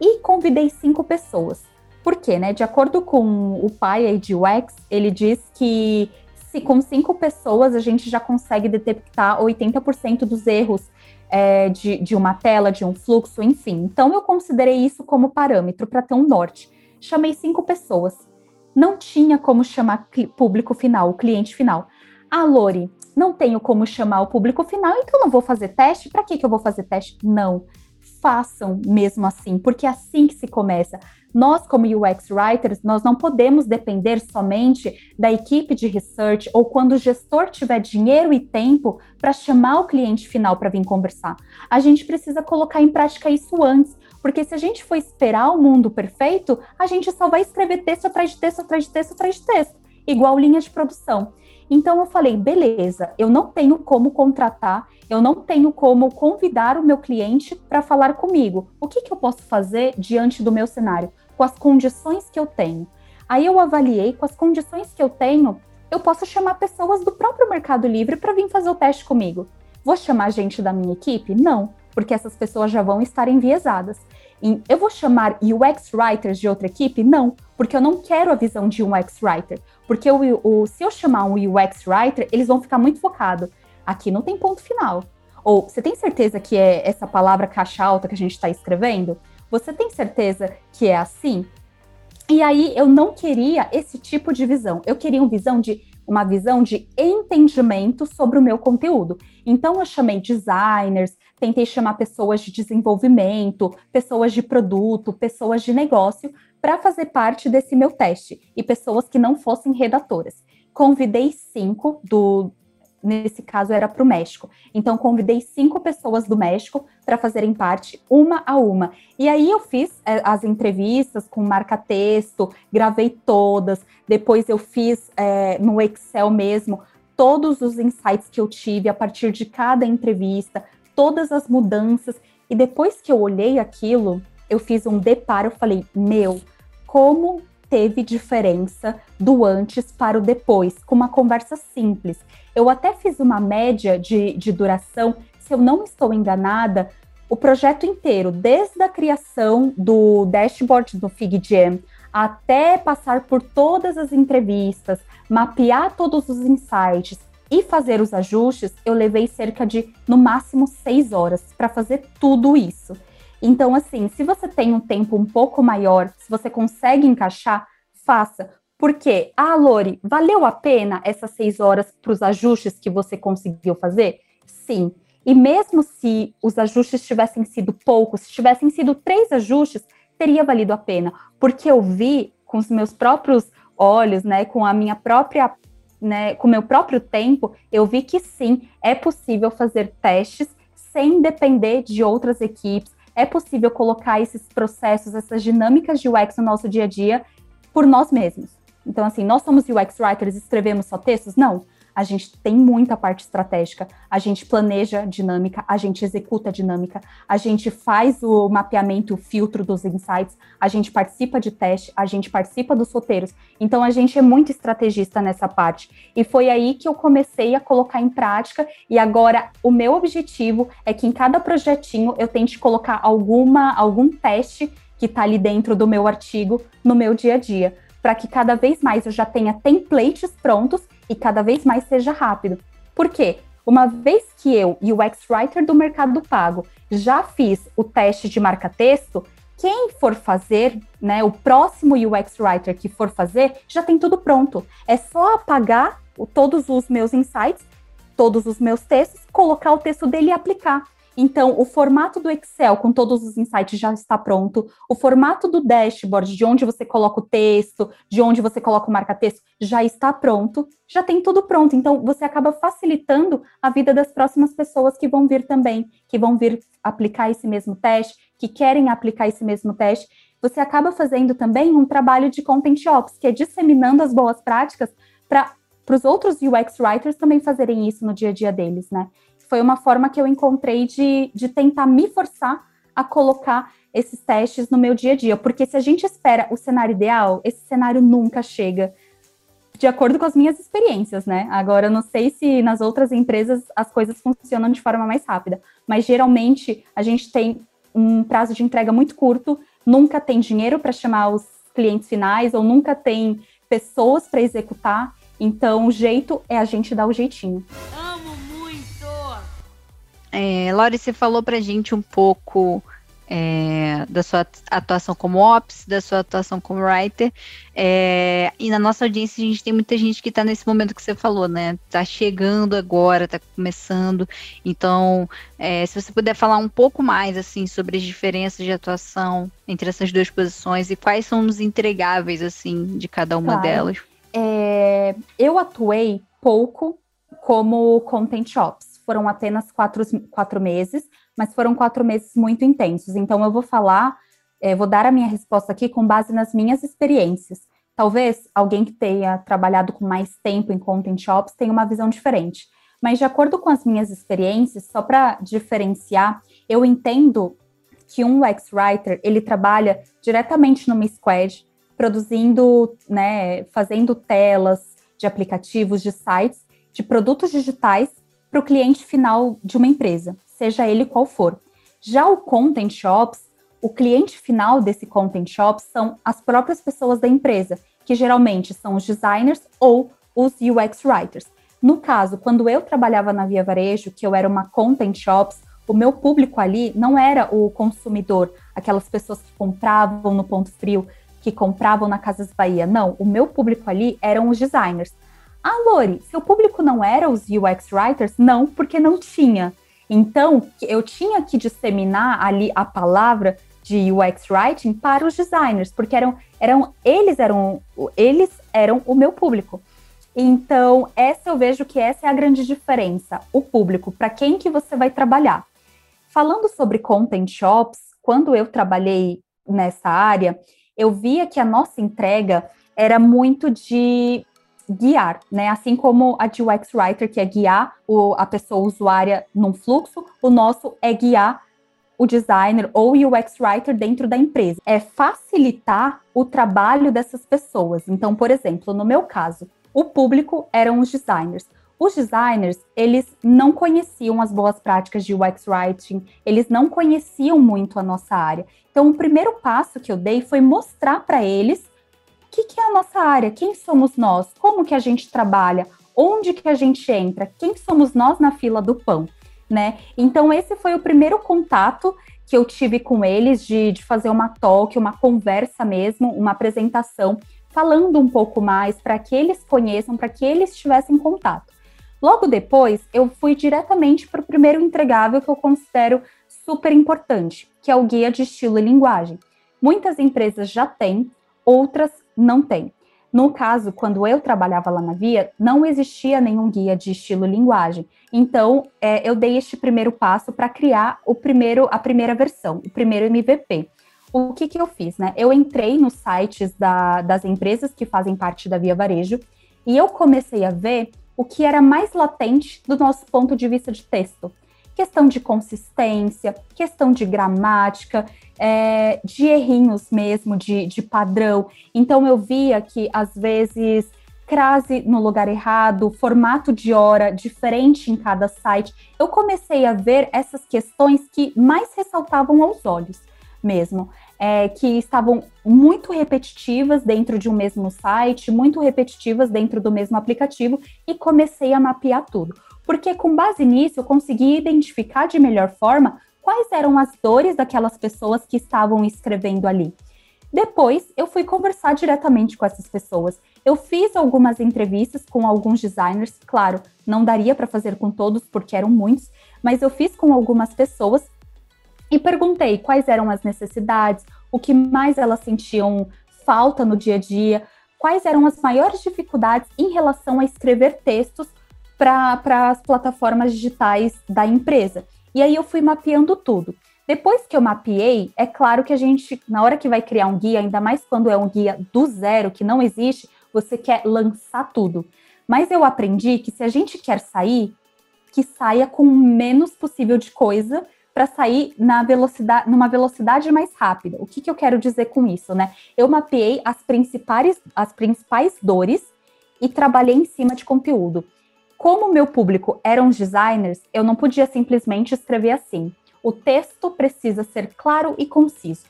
e convidei cinco pessoas. Por quê, né? De acordo com o pai aí de UX, ele diz que se com cinco pessoas a gente já consegue detectar 80% dos erros é, de, de uma tela, de um fluxo, enfim. Então eu considerei isso como parâmetro para ter um norte. Chamei cinco pessoas. Não tinha como chamar público final, o cliente final. Ah, Lori, não tenho como chamar o público final, então não vou fazer teste. Para que, que eu vou fazer teste? Não façam mesmo assim, porque é assim que se começa. Nós, como UX Writers, nós não podemos depender somente da equipe de research ou quando o gestor tiver dinheiro e tempo para chamar o cliente final para vir conversar. A gente precisa colocar em prática isso antes, porque se a gente for esperar o mundo perfeito, a gente só vai escrever texto atrás de texto, atrás de texto, atrás de texto, igual linha de produção. Então eu falei, beleza, eu não tenho como contratar, eu não tenho como convidar o meu cliente para falar comigo. O que, que eu posso fazer diante do meu cenário, com as condições que eu tenho? Aí eu avaliei com as condições que eu tenho, eu posso chamar pessoas do próprio Mercado Livre para vir fazer o teste comigo. Vou chamar gente da minha equipe? Não, porque essas pessoas já vão estar enviesadas. Eu vou chamar UX writers de outra equipe? Não, porque eu não quero a visão de um UX writer. Porque o, o, se eu chamar um UX writer, eles vão ficar muito focados. Aqui não tem ponto final. Ou você tem certeza que é essa palavra caixa alta que a gente está escrevendo? Você tem certeza que é assim? E aí eu não queria esse tipo de visão. Eu queria uma visão de uma visão de entendimento sobre o meu conteúdo. Então eu chamei designers, tentei chamar pessoas de desenvolvimento, pessoas de produto, pessoas de negócio para fazer parte desse meu teste e pessoas que não fossem redatoras. convidei cinco do. Nesse caso era para o México. Então, convidei cinco pessoas do México para fazerem parte, uma a uma. E aí eu fiz é, as entrevistas com marca-texto, gravei todas. Depois eu fiz é, no Excel mesmo todos os insights que eu tive a partir de cada entrevista, todas as mudanças. E depois que eu olhei aquilo, eu fiz um deparo, eu falei, meu, como teve diferença do antes para o depois, com uma conversa simples. Eu até fiz uma média de, de duração, se eu não estou enganada, o projeto inteiro, desde a criação do dashboard do FigJam até passar por todas as entrevistas, mapear todos os insights e fazer os ajustes, eu levei cerca de, no máximo, seis horas para fazer tudo isso. Então, assim, se você tem um tempo um pouco maior, se você consegue encaixar, faça. Porque, ah, Lori, valeu a pena essas seis horas para os ajustes que você conseguiu fazer? Sim. E mesmo se os ajustes tivessem sido poucos, se tivessem sido três ajustes, teria valido a pena. Porque eu vi com os meus próprios olhos, né, com a minha própria, né, com meu próprio tempo, eu vi que sim, é possível fazer testes sem depender de outras equipes, é possível colocar esses processos, essas dinâmicas de UX no nosso dia a dia por nós mesmos. Então, assim, nós somos UX writers, escrevemos só textos? Não a gente tem muita parte estratégica, a gente planeja dinâmica, a gente executa dinâmica, a gente faz o mapeamento, o filtro dos insights, a gente participa de teste, a gente participa dos roteiros. Então a gente é muito estrategista nessa parte. E foi aí que eu comecei a colocar em prática e agora o meu objetivo é que em cada projetinho eu tente colocar alguma algum teste que está ali dentro do meu artigo no meu dia a dia, para que cada vez mais eu já tenha templates prontos e cada vez mais seja rápido. Por quê? Uma vez que eu, UX Writer do Mercado Pago, já fiz o teste de marca-texto, quem for fazer, né, o próximo UX Writer que for fazer, já tem tudo pronto. É só apagar o, todos os meus insights, todos os meus textos, colocar o texto dele e aplicar. Então, o formato do Excel com todos os insights já está pronto. O formato do dashboard, de onde você coloca o texto, de onde você coloca o marca-texto, já está pronto. Já tem tudo pronto. Então, você acaba facilitando a vida das próximas pessoas que vão vir também, que vão vir aplicar esse mesmo teste, que querem aplicar esse mesmo teste. Você acaba fazendo também um trabalho de content ops, que é disseminando as boas práticas para os outros UX writers também fazerem isso no dia a dia deles, né? Foi uma forma que eu encontrei de, de tentar me forçar a colocar esses testes no meu dia a dia. Porque se a gente espera o cenário ideal, esse cenário nunca chega. De acordo com as minhas experiências, né? Agora, eu não sei se nas outras empresas as coisas funcionam de forma mais rápida, mas geralmente a gente tem um prazo de entrega muito curto, nunca tem dinheiro para chamar os clientes finais, ou nunca tem pessoas para executar. Então, o jeito é a gente dar o jeitinho. É, você falou pra gente um pouco é, da sua atuação como ops, da sua atuação como writer. É, e na nossa audiência a gente tem muita gente que está nesse momento que você falou, né? Tá chegando agora, tá começando. Então, é, se você puder falar um pouco mais assim sobre as diferenças de atuação entre essas duas posições e quais são os entregáveis assim de cada uma claro. delas. É, eu atuei pouco como content ops foram apenas quatro, quatro meses, mas foram quatro meses muito intensos. Então, eu vou falar, é, vou dar a minha resposta aqui com base nas minhas experiências. Talvez alguém que tenha trabalhado com mais tempo em content shops tenha uma visão diferente. Mas, de acordo com as minhas experiências, só para diferenciar, eu entendo que um UX Writer, ele trabalha diretamente numa squad, produzindo, né, fazendo telas de aplicativos, de sites, de produtos digitais para o cliente final de uma empresa, seja ele qual for. Já o Content Shops, o cliente final desse Content Shops são as próprias pessoas da empresa, que geralmente são os designers ou os UX Writers. No caso, quando eu trabalhava na Via Varejo, que eu era uma Content Shops, o meu público ali não era o consumidor, aquelas pessoas que compravam no ponto frio, que compravam na Casas Bahia. Não, o meu público ali eram os designers. Ah, Lori, seu público não era os UX writers? Não, porque não tinha. Então, eu tinha que disseminar ali a palavra de UX writing para os designers, porque eram, eram eles eram eles eram o meu público. Então, essa eu vejo que essa é a grande diferença, o público, para quem que você vai trabalhar. Falando sobre content shops, quando eu trabalhei nessa área, eu via que a nossa entrega era muito de guiar, né? Assim como a de UX Writer, que é guiar o, a pessoa usuária num fluxo, o nosso é guiar o designer ou o UX Writer dentro da empresa. É facilitar o trabalho dessas pessoas. Então, por exemplo, no meu caso, o público eram os designers. Os designers, eles não conheciam as boas práticas de UX Writing, eles não conheciam muito a nossa área. Então, o primeiro passo que eu dei foi mostrar para eles o que, que é a nossa área, quem somos nós, como que a gente trabalha, onde que a gente entra, quem somos nós na fila do pão, né? Então, esse foi o primeiro contato que eu tive com eles de, de fazer uma talk, uma conversa mesmo, uma apresentação, falando um pouco mais para que eles conheçam, para que eles tivessem contato. Logo depois, eu fui diretamente para o primeiro entregável que eu considero super importante, que é o guia de estilo e linguagem. Muitas empresas já têm, outras não têm. No caso, quando eu trabalhava lá na Via, não existia nenhum guia de estilo linguagem. Então, é, eu dei este primeiro passo para criar o primeiro, a primeira versão, o primeiro MVP. O que, que eu fiz, né? Eu entrei nos sites da, das empresas que fazem parte da Via Varejo e eu comecei a ver o que era mais latente do nosso ponto de vista de texto questão de consistência, questão de gramática, é, de errinhos mesmo, de, de padrão. Então eu via que às vezes crase no lugar errado, formato de hora diferente em cada site. Eu comecei a ver essas questões que mais ressaltavam aos olhos mesmo. É, que estavam muito repetitivas dentro de um mesmo site, muito repetitivas dentro do mesmo aplicativo, e comecei a mapear tudo porque com base nisso eu consegui identificar de melhor forma quais eram as dores daquelas pessoas que estavam escrevendo ali. Depois, eu fui conversar diretamente com essas pessoas. Eu fiz algumas entrevistas com alguns designers, claro, não daria para fazer com todos porque eram muitos, mas eu fiz com algumas pessoas e perguntei quais eram as necessidades, o que mais elas sentiam falta no dia a dia, quais eram as maiores dificuldades em relação a escrever textos para as plataformas digitais da empresa. E aí eu fui mapeando tudo. Depois que eu mapeei, é claro que a gente, na hora que vai criar um guia, ainda mais quando é um guia do zero, que não existe, você quer lançar tudo. Mas eu aprendi que se a gente quer sair, que saia com o menos possível de coisa para sair na velocidade, numa velocidade mais rápida. O que, que eu quero dizer com isso, né? Eu mapeei as principais, as principais dores e trabalhei em cima de conteúdo. Como meu público eram os designers, eu não podia simplesmente escrever assim. O texto precisa ser claro e conciso.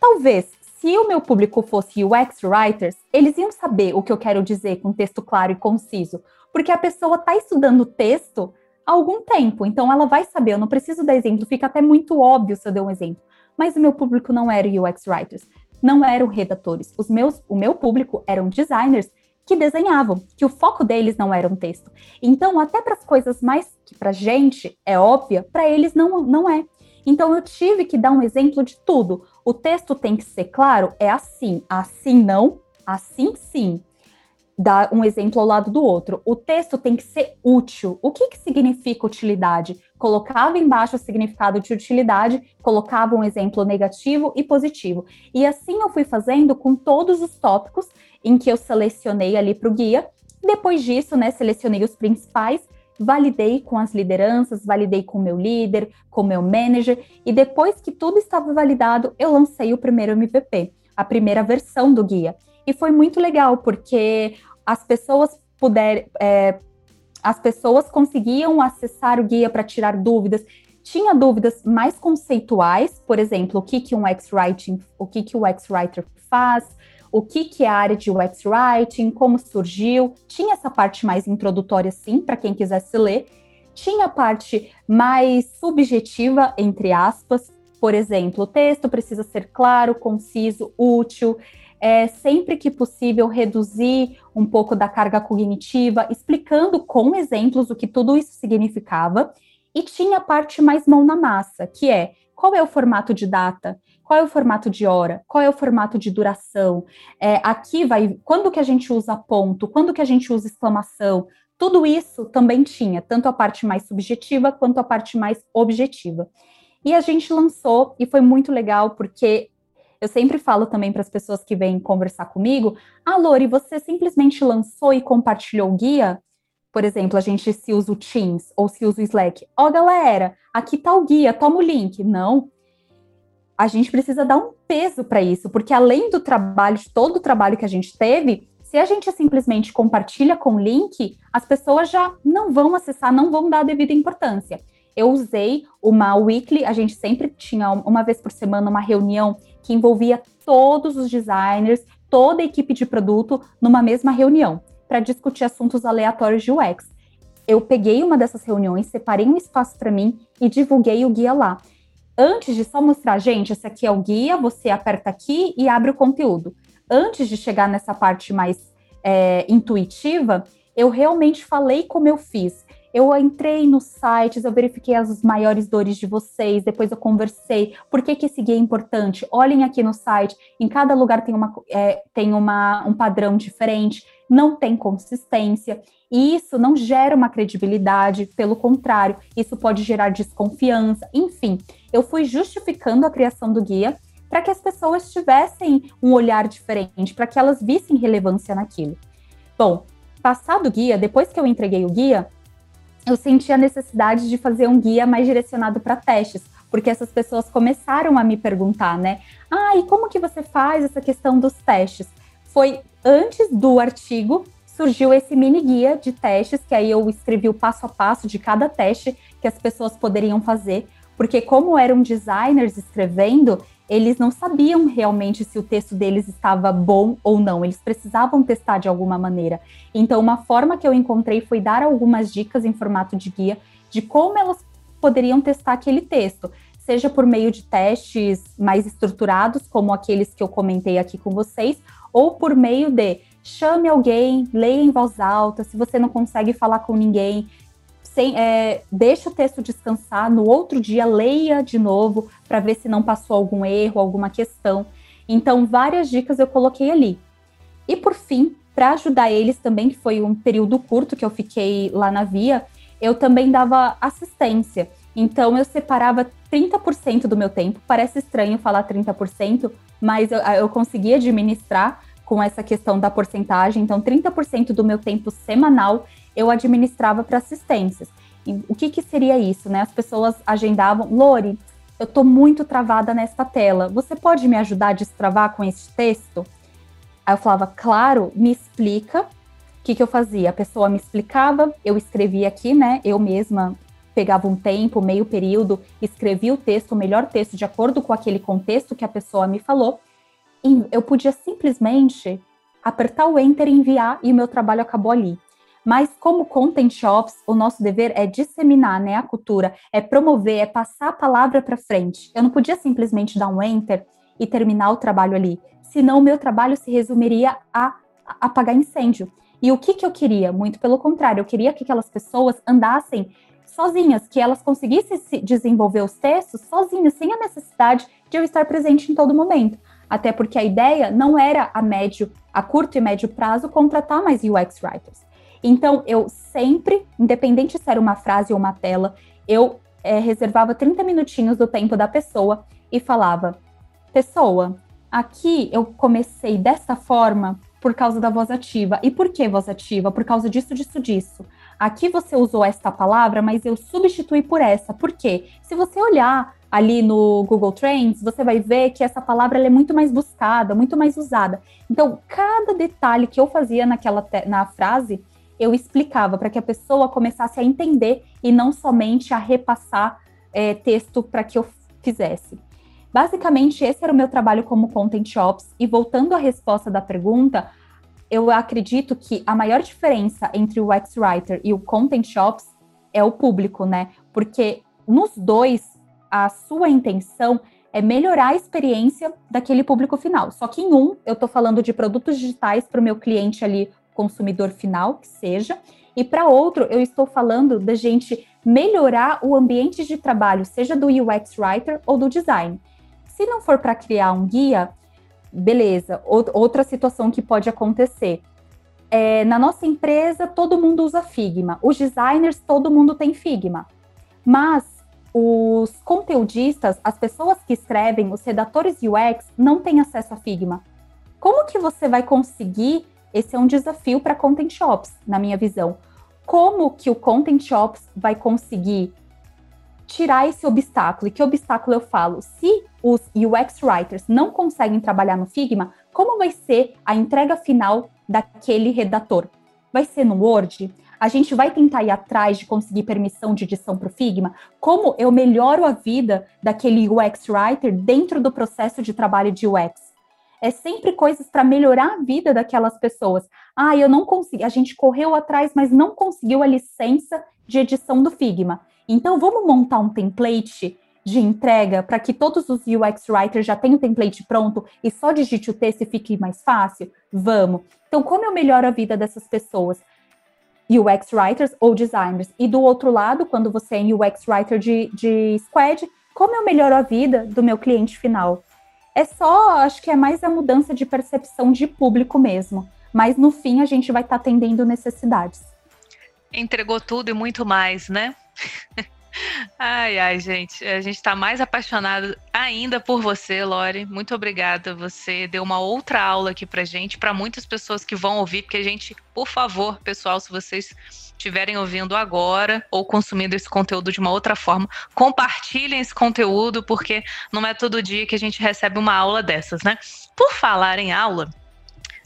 Talvez, se o meu público fosse UX writers, eles iam saber o que eu quero dizer com texto claro e conciso, porque a pessoa está estudando texto há algum tempo, então ela vai saber. Eu não preciso dar exemplo, fica até muito óbvio se eu der um exemplo. Mas o meu público não era UX writers, não eram redatores. Os meus, o meu público eram designers que desenhavam, que o foco deles não era um texto. Então, até para as coisas mais que para gente é óbvia, para eles não, não é. Então, eu tive que dar um exemplo de tudo. O texto tem que ser claro, é assim, assim não, assim sim dar um exemplo ao lado do outro. O texto tem que ser útil. O que, que significa utilidade? Colocava embaixo o significado de utilidade, colocava um exemplo negativo e positivo. E assim eu fui fazendo com todos os tópicos em que eu selecionei ali para o guia. Depois disso, né, selecionei os principais, validei com as lideranças, validei com meu líder, com meu manager, e depois que tudo estava validado, eu lancei o primeiro MVP, a primeira versão do guia. E foi muito legal, porque as pessoas puder, é, as pessoas conseguiam acessar o guia para tirar dúvidas. Tinha dúvidas mais conceituais, por exemplo, o que, que um X-Writing, o que, que o X-Writer faz, o que, que é a área de UX Writing, como surgiu. Tinha essa parte mais introdutória, sim, para quem quisesse ler. Tinha a parte mais subjetiva, entre aspas, por exemplo, o texto precisa ser claro, conciso, útil é, sempre que possível, reduzir um pouco da carga cognitiva, explicando com exemplos o que tudo isso significava. E tinha a parte mais mão na massa, que é qual é o formato de data, qual é o formato de hora, qual é o formato de duração. É, aqui vai, quando que a gente usa ponto, quando que a gente usa exclamação, tudo isso também tinha, tanto a parte mais subjetiva quanto a parte mais objetiva. E a gente lançou, e foi muito legal, porque eu sempre falo também para as pessoas que vêm conversar comigo: ah, Lori, você simplesmente lançou e compartilhou o guia? Por exemplo, a gente se usa o Teams ou se usa o Slack. Ó, oh, galera, aqui tá o guia, toma o link. Não. A gente precisa dar um peso para isso, porque além do trabalho, de todo o trabalho que a gente teve, se a gente simplesmente compartilha com o link, as pessoas já não vão acessar, não vão dar a devida importância. Eu usei uma weekly, a gente sempre tinha uma vez por semana uma reunião que envolvia todos os designers, toda a equipe de produto numa mesma reunião para discutir assuntos aleatórios de UX. Eu peguei uma dessas reuniões, separei um espaço para mim e divulguei o guia lá. Antes de só mostrar, gente, esse aqui é o guia, você aperta aqui e abre o conteúdo. Antes de chegar nessa parte mais é, intuitiva, eu realmente falei como eu fiz. Eu entrei nos sites, eu verifiquei as maiores dores de vocês, depois eu conversei. Por que, que esse guia é importante? Olhem aqui no site, em cada lugar tem, uma, é, tem uma, um padrão diferente, não tem consistência. E isso não gera uma credibilidade, pelo contrário, isso pode gerar desconfiança. Enfim, eu fui justificando a criação do guia para que as pessoas tivessem um olhar diferente, para que elas vissem relevância naquilo. Bom, passado o guia, depois que eu entreguei o guia, eu senti a necessidade de fazer um guia mais direcionado para testes, porque essas pessoas começaram a me perguntar, né? Ah, e como que você faz essa questão dos testes? Foi antes do artigo surgiu esse mini guia de testes, que aí eu escrevi o passo a passo de cada teste que as pessoas poderiam fazer, porque como eram designers escrevendo, eles não sabiam realmente se o texto deles estava bom ou não, eles precisavam testar de alguma maneira. Então, uma forma que eu encontrei foi dar algumas dicas em formato de guia de como elas poderiam testar aquele texto, seja por meio de testes mais estruturados, como aqueles que eu comentei aqui com vocês, ou por meio de chame alguém, leia em voz alta, se você não consegue falar com ninguém, sem, é, deixa o texto descansar, no outro dia leia de novo para ver se não passou algum erro, alguma questão. Então, várias dicas eu coloquei ali. E por fim, para ajudar eles também, que foi um período curto que eu fiquei lá na Via, eu também dava assistência. Então, eu separava 30% do meu tempo. Parece estranho falar 30%, mas eu, eu conseguia administrar com essa questão da porcentagem. Então, 30% do meu tempo semanal eu administrava para assistências. E o que, que seria isso, né? As pessoas agendavam, Lori, eu estou muito travada nesta tela. Você pode me ajudar a destravar com esse texto? Aí eu falava, claro, me explica. O que, que eu fazia? A pessoa me explicava, eu escrevia aqui, né? Eu mesma pegava um tempo, meio período, escrevia o texto, o melhor texto, de acordo com aquele contexto que a pessoa me falou. E eu podia simplesmente apertar o enter e enviar, e o meu trabalho acabou ali. Mas como content shops, o nosso dever é disseminar né, a cultura, é promover, é passar a palavra para frente. Eu não podia simplesmente dar um enter e terminar o trabalho ali, senão o meu trabalho se resumiria a apagar incêndio. E o que, que eu queria? Muito pelo contrário, eu queria que aquelas pessoas andassem sozinhas, que elas conseguissem desenvolver os textos sozinhas, sem a necessidade de eu estar presente em todo momento. Até porque a ideia não era a médio, a curto e médio prazo contratar mais UX writers. Então, eu sempre, independente se era uma frase ou uma tela, eu é, reservava 30 minutinhos do tempo da pessoa e falava: Pessoa, aqui eu comecei dessa forma por causa da voz ativa. E por que voz ativa? Por causa disso, disso, disso. Aqui você usou esta palavra, mas eu substituí por essa. Por quê? Se você olhar ali no Google Trends, você vai ver que essa palavra é muito mais buscada, muito mais usada. Então, cada detalhe que eu fazia naquela na frase, eu explicava para que a pessoa começasse a entender e não somente a repassar é, texto para que eu fizesse. Basicamente, esse era o meu trabalho como Content Ops. E voltando à resposta da pergunta, eu acredito que a maior diferença entre o X-Writer e o Content Ops é o público, né? Porque nos dois, a sua intenção é melhorar a experiência daquele público final. Só que em um, eu estou falando de produtos digitais para o meu cliente ali, consumidor final, que seja, e para outro, eu estou falando da gente melhorar o ambiente de trabalho, seja do UX Writer ou do design. Se não for para criar um guia, beleza. Outra situação que pode acontecer. É, na nossa empresa, todo mundo usa Figma. Os designers, todo mundo tem Figma. Mas os conteudistas, as pessoas que escrevem, os redatores UX, não têm acesso a Figma. Como que você vai conseguir? Esse é um desafio para Content Shops, na minha visão. Como que o Content Shops vai conseguir tirar esse obstáculo? E que obstáculo eu falo? Se os UX Writers não conseguem trabalhar no Figma, como vai ser a entrega final daquele redator? Vai ser no Word? A gente vai tentar ir atrás de conseguir permissão de edição para o Figma? Como eu melhoro a vida daquele UX Writer dentro do processo de trabalho de UX? É sempre coisas para melhorar a vida daquelas pessoas. Ah, eu não consegui, a gente correu atrás, mas não conseguiu a licença de edição do Figma. Então, vamos montar um template de entrega para que todos os UX writers já tenham o template pronto e só digite o texto e fique mais fácil? Vamos. Então, como eu melhoro a vida dessas pessoas? UX writers ou designers. E do outro lado, quando você é UX writer de, de squad, como eu melhoro a vida do meu cliente final? É só, acho que é mais a mudança de percepção de público mesmo. Mas no fim a gente vai estar tá atendendo necessidades. Entregou tudo e muito mais, né? Ai, ai, gente, a gente está mais apaixonado ainda por você, Lore. Muito obrigada. Você deu uma outra aula aqui pra gente, para muitas pessoas que vão ouvir, porque a gente, por favor, pessoal, se vocês estiverem ouvindo agora ou consumindo esse conteúdo de uma outra forma, compartilhem esse conteúdo, porque não é todo dia que a gente recebe uma aula dessas, né? Por falar em aula,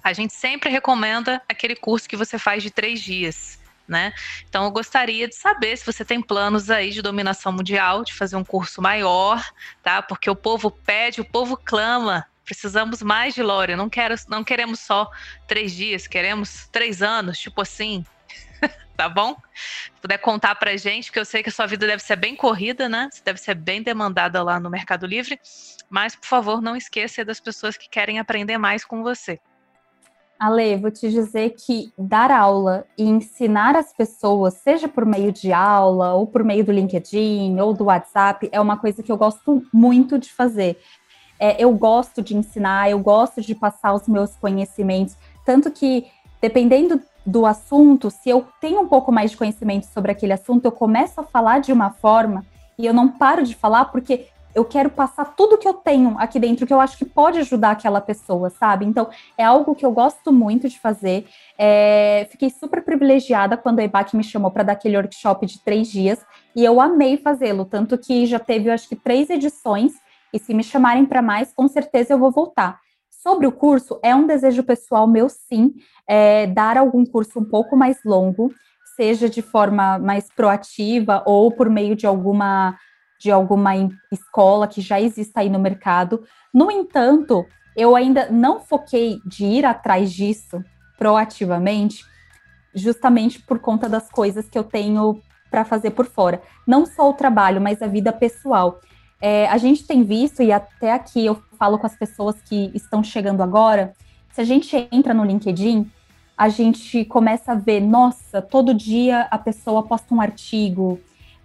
a gente sempre recomenda aquele curso que você faz de três dias né? Então eu gostaria de saber se você tem planos aí de dominação mundial, de fazer um curso maior, tá? Porque o povo pede, o povo clama. Precisamos mais de Lore. Não, quero, não queremos só três dias, queremos três anos, tipo assim. tá bom? Se puder contar pra gente, porque eu sei que a sua vida deve ser bem corrida, né? Você deve ser bem demandada lá no Mercado Livre. Mas, por favor, não esqueça das pessoas que querem aprender mais com você. Ale, vou te dizer que dar aula e ensinar as pessoas, seja por meio de aula, ou por meio do LinkedIn, ou do WhatsApp, é uma coisa que eu gosto muito de fazer. É, eu gosto de ensinar, eu gosto de passar os meus conhecimentos, tanto que, dependendo do assunto, se eu tenho um pouco mais de conhecimento sobre aquele assunto, eu começo a falar de uma forma e eu não paro de falar porque eu quero passar tudo que eu tenho aqui dentro, que eu acho que pode ajudar aquela pessoa, sabe? Então, é algo que eu gosto muito de fazer. É, fiquei super privilegiada quando a EBAC me chamou para dar aquele workshop de três dias, e eu amei fazê-lo, tanto que já teve, eu acho que, três edições, e se me chamarem para mais, com certeza eu vou voltar. Sobre o curso, é um desejo pessoal meu, sim, é, dar algum curso um pouco mais longo, seja de forma mais proativa ou por meio de alguma de alguma escola que já exista aí no mercado. No entanto, eu ainda não foquei de ir atrás disso proativamente, justamente por conta das coisas que eu tenho para fazer por fora. Não só o trabalho, mas a vida pessoal. É, a gente tem visto, e até aqui eu falo com as pessoas que estão chegando agora, se a gente entra no LinkedIn, a gente começa a ver, nossa, todo dia a pessoa posta um artigo,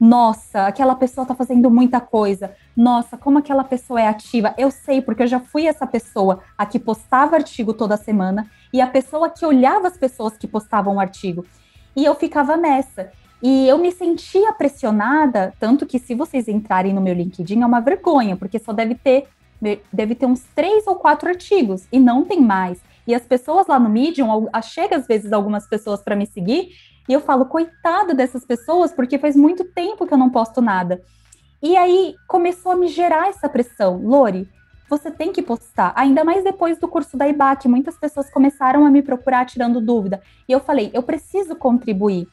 nossa, aquela pessoa está fazendo muita coisa. Nossa, como aquela pessoa é ativa. Eu sei, porque eu já fui essa pessoa a que postava artigo toda semana e a pessoa que olhava as pessoas que postavam artigo. E eu ficava nessa. E eu me sentia pressionada, tanto que se vocês entrarem no meu LinkedIn é uma vergonha, porque só deve ter deve ter uns três ou quatro artigos e não tem mais. E as pessoas lá no Medium, chega às vezes algumas pessoas para me seguir e eu falo, coitada dessas pessoas, porque faz muito tempo que eu não posto nada. E aí começou a me gerar essa pressão. Lori, você tem que postar. Ainda mais depois do curso da IBAC, muitas pessoas começaram a me procurar tirando dúvida. E eu falei, eu preciso contribuir.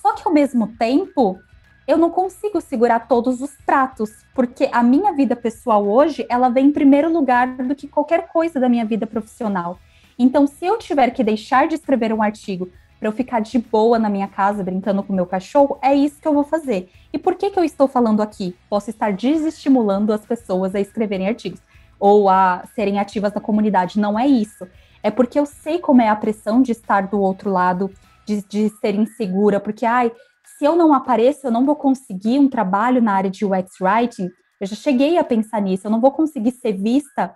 Só que ao mesmo tempo, eu não consigo segurar todos os pratos, porque a minha vida pessoal hoje, ela vem em primeiro lugar do que qualquer coisa da minha vida profissional. Então, se eu tiver que deixar de escrever um artigo para eu ficar de boa na minha casa brincando com meu cachorro, é isso que eu vou fazer. E por que, que eu estou falando aqui? Posso estar desestimulando as pessoas a escreverem artigos ou a serem ativas na comunidade. Não é isso. É porque eu sei como é a pressão de estar do outro lado, de, de ser insegura, porque, ai, se eu não apareço, eu não vou conseguir um trabalho na área de UX Writing. Eu já cheguei a pensar nisso, eu não vou conseguir ser vista.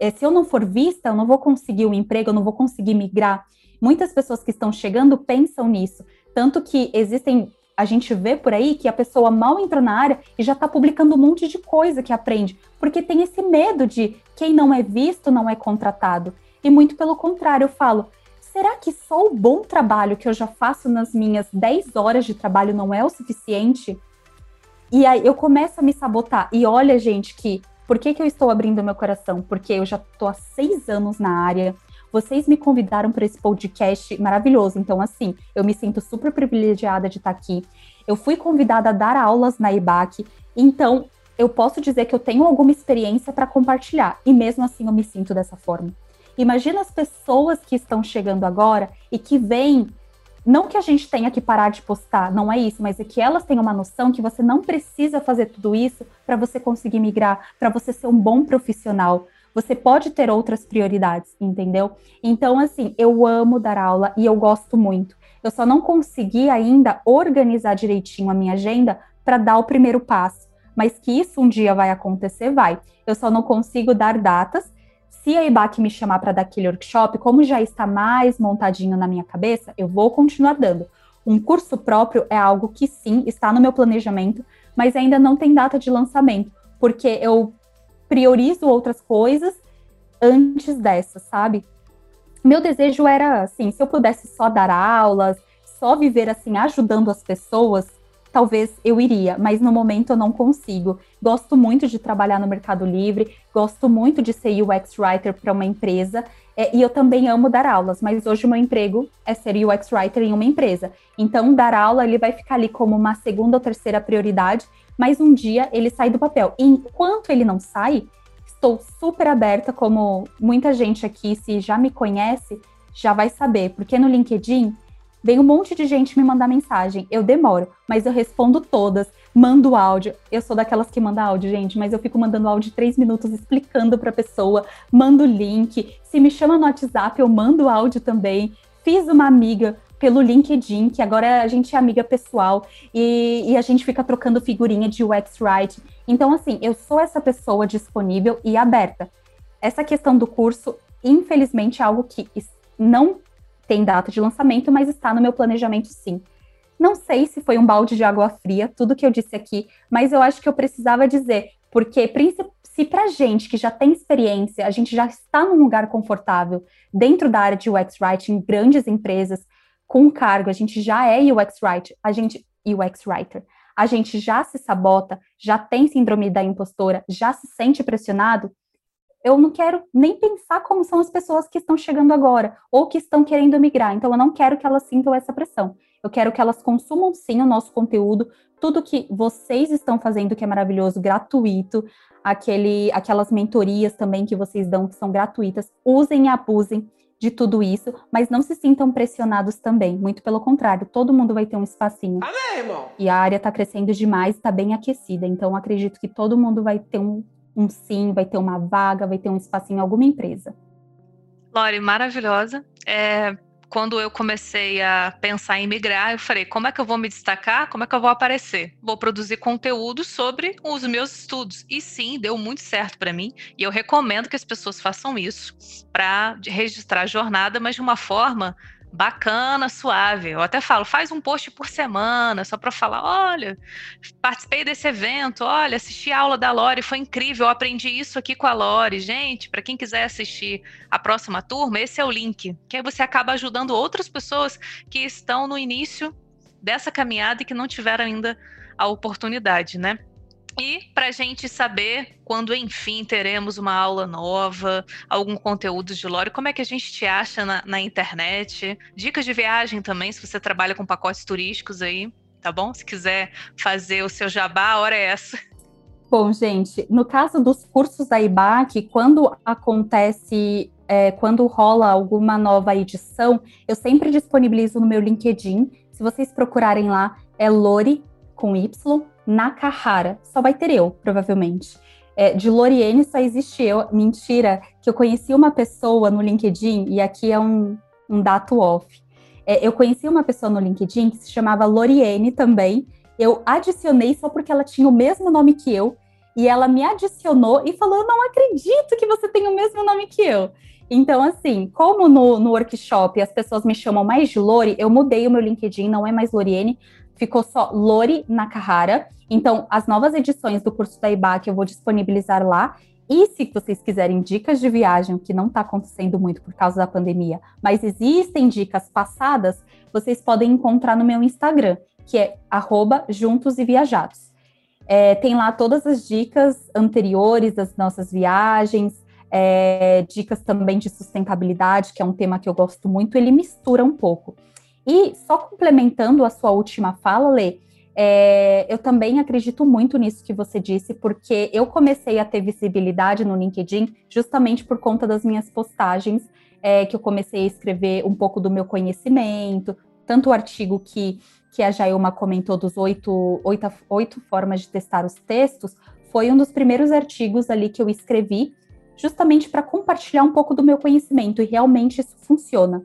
Eh, se eu não for vista, eu não vou conseguir um emprego, eu não vou conseguir migrar. Muitas pessoas que estão chegando pensam nisso. Tanto que existem a gente vê por aí que a pessoa mal entrou na área e já está publicando um monte de coisa que aprende, porque tem esse medo de quem não é visto não é contratado. E muito pelo contrário, eu falo, será que só o bom trabalho que eu já faço nas minhas 10 horas de trabalho não é o suficiente? E aí eu começo a me sabotar. E olha, gente, que por que, que eu estou abrindo meu coração? Porque eu já estou há seis anos na área, vocês me convidaram para esse podcast maravilhoso. Então, assim, eu me sinto super privilegiada de estar aqui. Eu fui convidada a dar aulas na IBAC, então eu posso dizer que eu tenho alguma experiência para compartilhar. E mesmo assim eu me sinto dessa forma. Imagina as pessoas que estão chegando agora e que veem não que a gente tenha que parar de postar, não é isso, mas é que elas tenham uma noção que você não precisa fazer tudo isso para você conseguir migrar, para você ser um bom profissional. Você pode ter outras prioridades, entendeu? Então, assim, eu amo dar aula e eu gosto muito. Eu só não consegui ainda organizar direitinho a minha agenda para dar o primeiro passo. Mas que isso um dia vai acontecer, vai. Eu só não consigo dar datas. Se a IBAC me chamar para dar aquele workshop, como já está mais montadinho na minha cabeça, eu vou continuar dando. Um curso próprio é algo que sim está no meu planejamento, mas ainda não tem data de lançamento, porque eu priorizo outras coisas antes dessa, sabe? Meu desejo era assim, se eu pudesse só dar aulas, só viver assim ajudando as pessoas, talvez eu iria, mas no momento eu não consigo. Gosto muito de trabalhar no Mercado Livre, gosto muito de ser UX writer para uma empresa, é, e eu também amo dar aulas, mas hoje o meu emprego é ser UX writer em uma empresa. Então, dar aula ele vai ficar ali como uma segunda ou terceira prioridade, mas um dia ele sai do papel. E enquanto ele não sai, estou super aberta, como muita gente aqui, se já me conhece, já vai saber, porque no LinkedIn vem um monte de gente me mandar mensagem. Eu demoro, mas eu respondo todas, mando áudio. Eu sou daquelas que manda áudio, gente, mas eu fico mandando áudio de três minutos explicando para a pessoa, mando link. Se me chama no WhatsApp, eu mando áudio também. Fiz uma amiga pelo LinkedIn, que agora a gente é amiga pessoal e, e a gente fica trocando figurinha de UX Write. Então, assim, eu sou essa pessoa disponível e aberta. Essa questão do curso, infelizmente, é algo que não tem data de lançamento, mas está no meu planejamento sim. Não sei se foi um balde de água fria, tudo que eu disse aqui, mas eu acho que eu precisava dizer, porque se para gente que já tem experiência, a gente já está num lugar confortável dentro da área de UX Writing, grandes empresas, com cargo, a gente já é UX writer, a gente UX writer, a gente já se sabota, já tem síndrome da impostora, já se sente pressionado, eu não quero nem pensar como são as pessoas que estão chegando agora ou que estão querendo migrar. Então eu não quero que elas sintam essa pressão. Eu quero que elas consumam sim o nosso conteúdo, tudo que vocês estão fazendo que é maravilhoso, gratuito, aquele, aquelas mentorias também que vocês dão que são gratuitas, usem e abusem de tudo isso, mas não se sintam pressionados também. Muito pelo contrário, todo mundo vai ter um espacinho. Amém, irmão? E a área está crescendo demais, está bem aquecida. Então, acredito que todo mundo vai ter um, um sim, vai ter uma vaga, vai ter um espacinho em alguma empresa. Lore, maravilhosa. É, quando eu comecei a pensar em migrar, eu falei: como é que eu vou me destacar? Como é que eu vou aparecer? Vou produzir conteúdo sobre os meus estudos. E sim, deu muito certo para mim. E eu recomendo que as pessoas façam isso para registrar a jornada, mas de uma forma bacana, suave. Eu até falo, faz um post por semana, só para falar, olha, participei desse evento, olha, assisti a aula da Lore, foi incrível, eu aprendi isso aqui com a Lore. Gente, para quem quiser assistir a próxima turma, esse é o link, que aí você acaba ajudando outras pessoas que estão no início dessa caminhada e que não tiveram ainda a oportunidade, né? E para a gente saber quando, enfim, teremos uma aula nova, algum conteúdo de Lore, como é que a gente te acha na, na, internet? Dicas de viagem também, se você trabalha com pacotes turísticos aí, tá bom? Se quiser fazer o seu jabá, a hora é essa. Bom, gente, no caso dos cursos da IBAC, quando acontece, é, quando rola alguma nova edição, eu sempre disponibilizo no meu LinkedIn. Se vocês procurarem lá, é Lore com Y Nakahara. Só vai ter eu, provavelmente. É, de Loriene só existe eu. Mentira, que eu conheci uma pessoa no LinkedIn, e aqui é um, um dado off. É, eu conheci uma pessoa no LinkedIn que se chamava Loriene também. Eu adicionei só porque ela tinha o mesmo nome que eu. E ela me adicionou e falou: não acredito que você tem o mesmo nome que eu. Então, assim, como no, no workshop as pessoas me chamam mais de Lori, eu mudei o meu LinkedIn, não é mais Loriene, ficou só Lori Nakahara. Então, as novas edições do curso da IBAC eu vou disponibilizar lá. E se vocês quiserem dicas de viagem, que não está acontecendo muito por causa da pandemia, mas existem dicas passadas, vocês podem encontrar no meu Instagram, que é juntos e viajados. É, tem lá todas as dicas anteriores das nossas viagens, é, dicas também de sustentabilidade, que é um tema que eu gosto muito, ele mistura um pouco. E só complementando a sua última fala, Lê, é, eu também acredito muito nisso que você disse, porque eu comecei a ter visibilidade no LinkedIn justamente por conta das minhas postagens, é, que eu comecei a escrever um pouco do meu conhecimento, tanto o artigo que, que a Jailma comentou dos oito, oito, oito formas de testar os textos, foi um dos primeiros artigos ali que eu escrevi, justamente para compartilhar um pouco do meu conhecimento, e realmente isso funciona.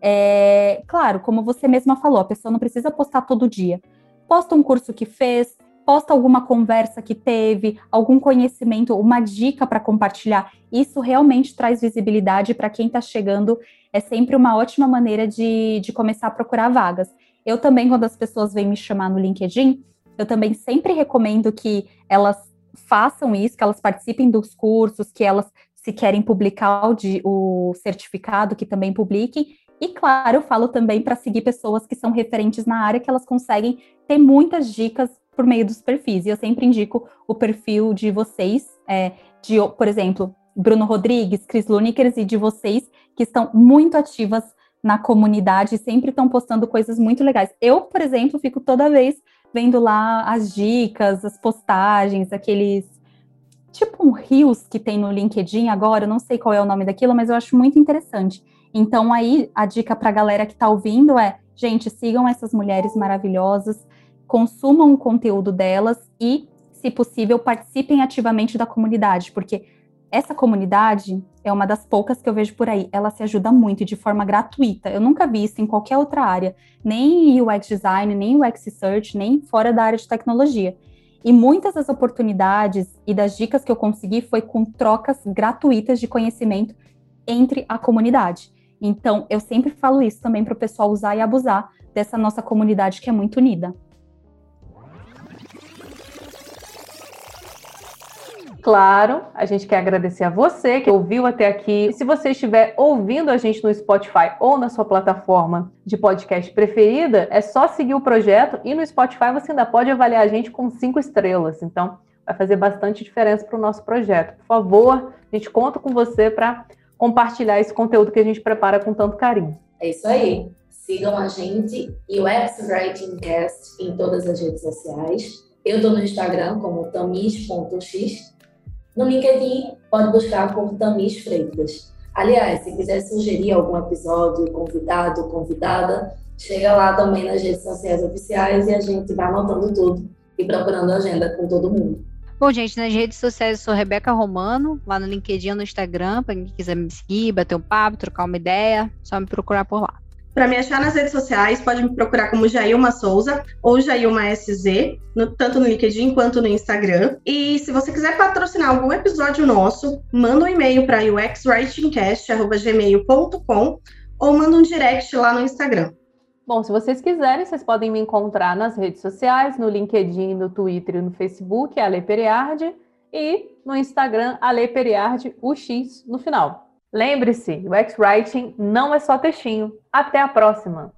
É, claro, como você mesma falou, a pessoa não precisa postar todo dia, posta um curso que fez, posta alguma conversa que teve, algum conhecimento, uma dica para compartilhar. Isso realmente traz visibilidade para quem está chegando. É sempre uma ótima maneira de, de começar a procurar vagas. Eu também, quando as pessoas vêm me chamar no LinkedIn, eu também sempre recomendo que elas façam isso, que elas participem dos cursos, que elas, se querem publicar o, de, o certificado, que também publiquem, e claro, eu falo também para seguir pessoas que são referentes na área, que elas conseguem ter muitas dicas por meio dos perfis. E eu sempre indico o perfil de vocês, é, de, por exemplo, Bruno Rodrigues, Cris Lunikers e de vocês, que estão muito ativas na comunidade, sempre estão postando coisas muito legais. Eu, por exemplo, fico toda vez vendo lá as dicas, as postagens, aqueles tipo um rios que tem no LinkedIn agora, não sei qual é o nome daquilo, mas eu acho muito interessante. Então, aí, a dica para a galera que está ouvindo é: gente, sigam essas mulheres maravilhosas, consumam o conteúdo delas e, se possível, participem ativamente da comunidade, porque essa comunidade é uma das poucas que eu vejo por aí. Ela se ajuda muito de forma gratuita. Eu nunca vi isso em qualquer outra área, nem UX design, nem UX search, nem fora da área de tecnologia. E muitas das oportunidades e das dicas que eu consegui foi com trocas gratuitas de conhecimento entre a comunidade. Então, eu sempre falo isso também para o pessoal usar e abusar dessa nossa comunidade que é muito unida. Claro, a gente quer agradecer a você que ouviu até aqui. E se você estiver ouvindo a gente no Spotify ou na sua plataforma de podcast preferida, é só seguir o projeto e no Spotify você ainda pode avaliar a gente com cinco estrelas. Então, vai fazer bastante diferença para o nosso projeto. Por favor, a gente conta com você para compartilhar esse conteúdo que a gente prepara com tanto carinho. É isso aí. Sigam a gente e o X Writing Cast em todas as redes sociais. Eu estou no Instagram como tamis.x. No LinkedIn, pode buscar por Tamis Freitas. Aliás, se quiser sugerir algum episódio, convidado, convidada, chega lá também nas redes sociais oficiais e a gente vai anotando tudo e procurando agenda com todo mundo. Bom, gente, nas redes sociais eu sou Rebeca Romano, lá no LinkedIn, no Instagram, para quem quiser me seguir, bater um papo, trocar uma ideia, só me procurar por lá. Para me achar nas redes sociais, pode me procurar como Jailma Souza ou Jailma SZ, no, tanto no LinkedIn quanto no Instagram. E se você quiser patrocinar algum episódio nosso, manda um e-mail para uxwritingcast.gmail.com ou manda um direct lá no Instagram. Bom, se vocês quiserem, vocês podem me encontrar nas redes sociais, no LinkedIn, no Twitter e no Facebook, Ale Periardi, e no Instagram, Ale Periardi, o X no final. Lembre-se, o X-Writing não é só textinho. Até a próxima!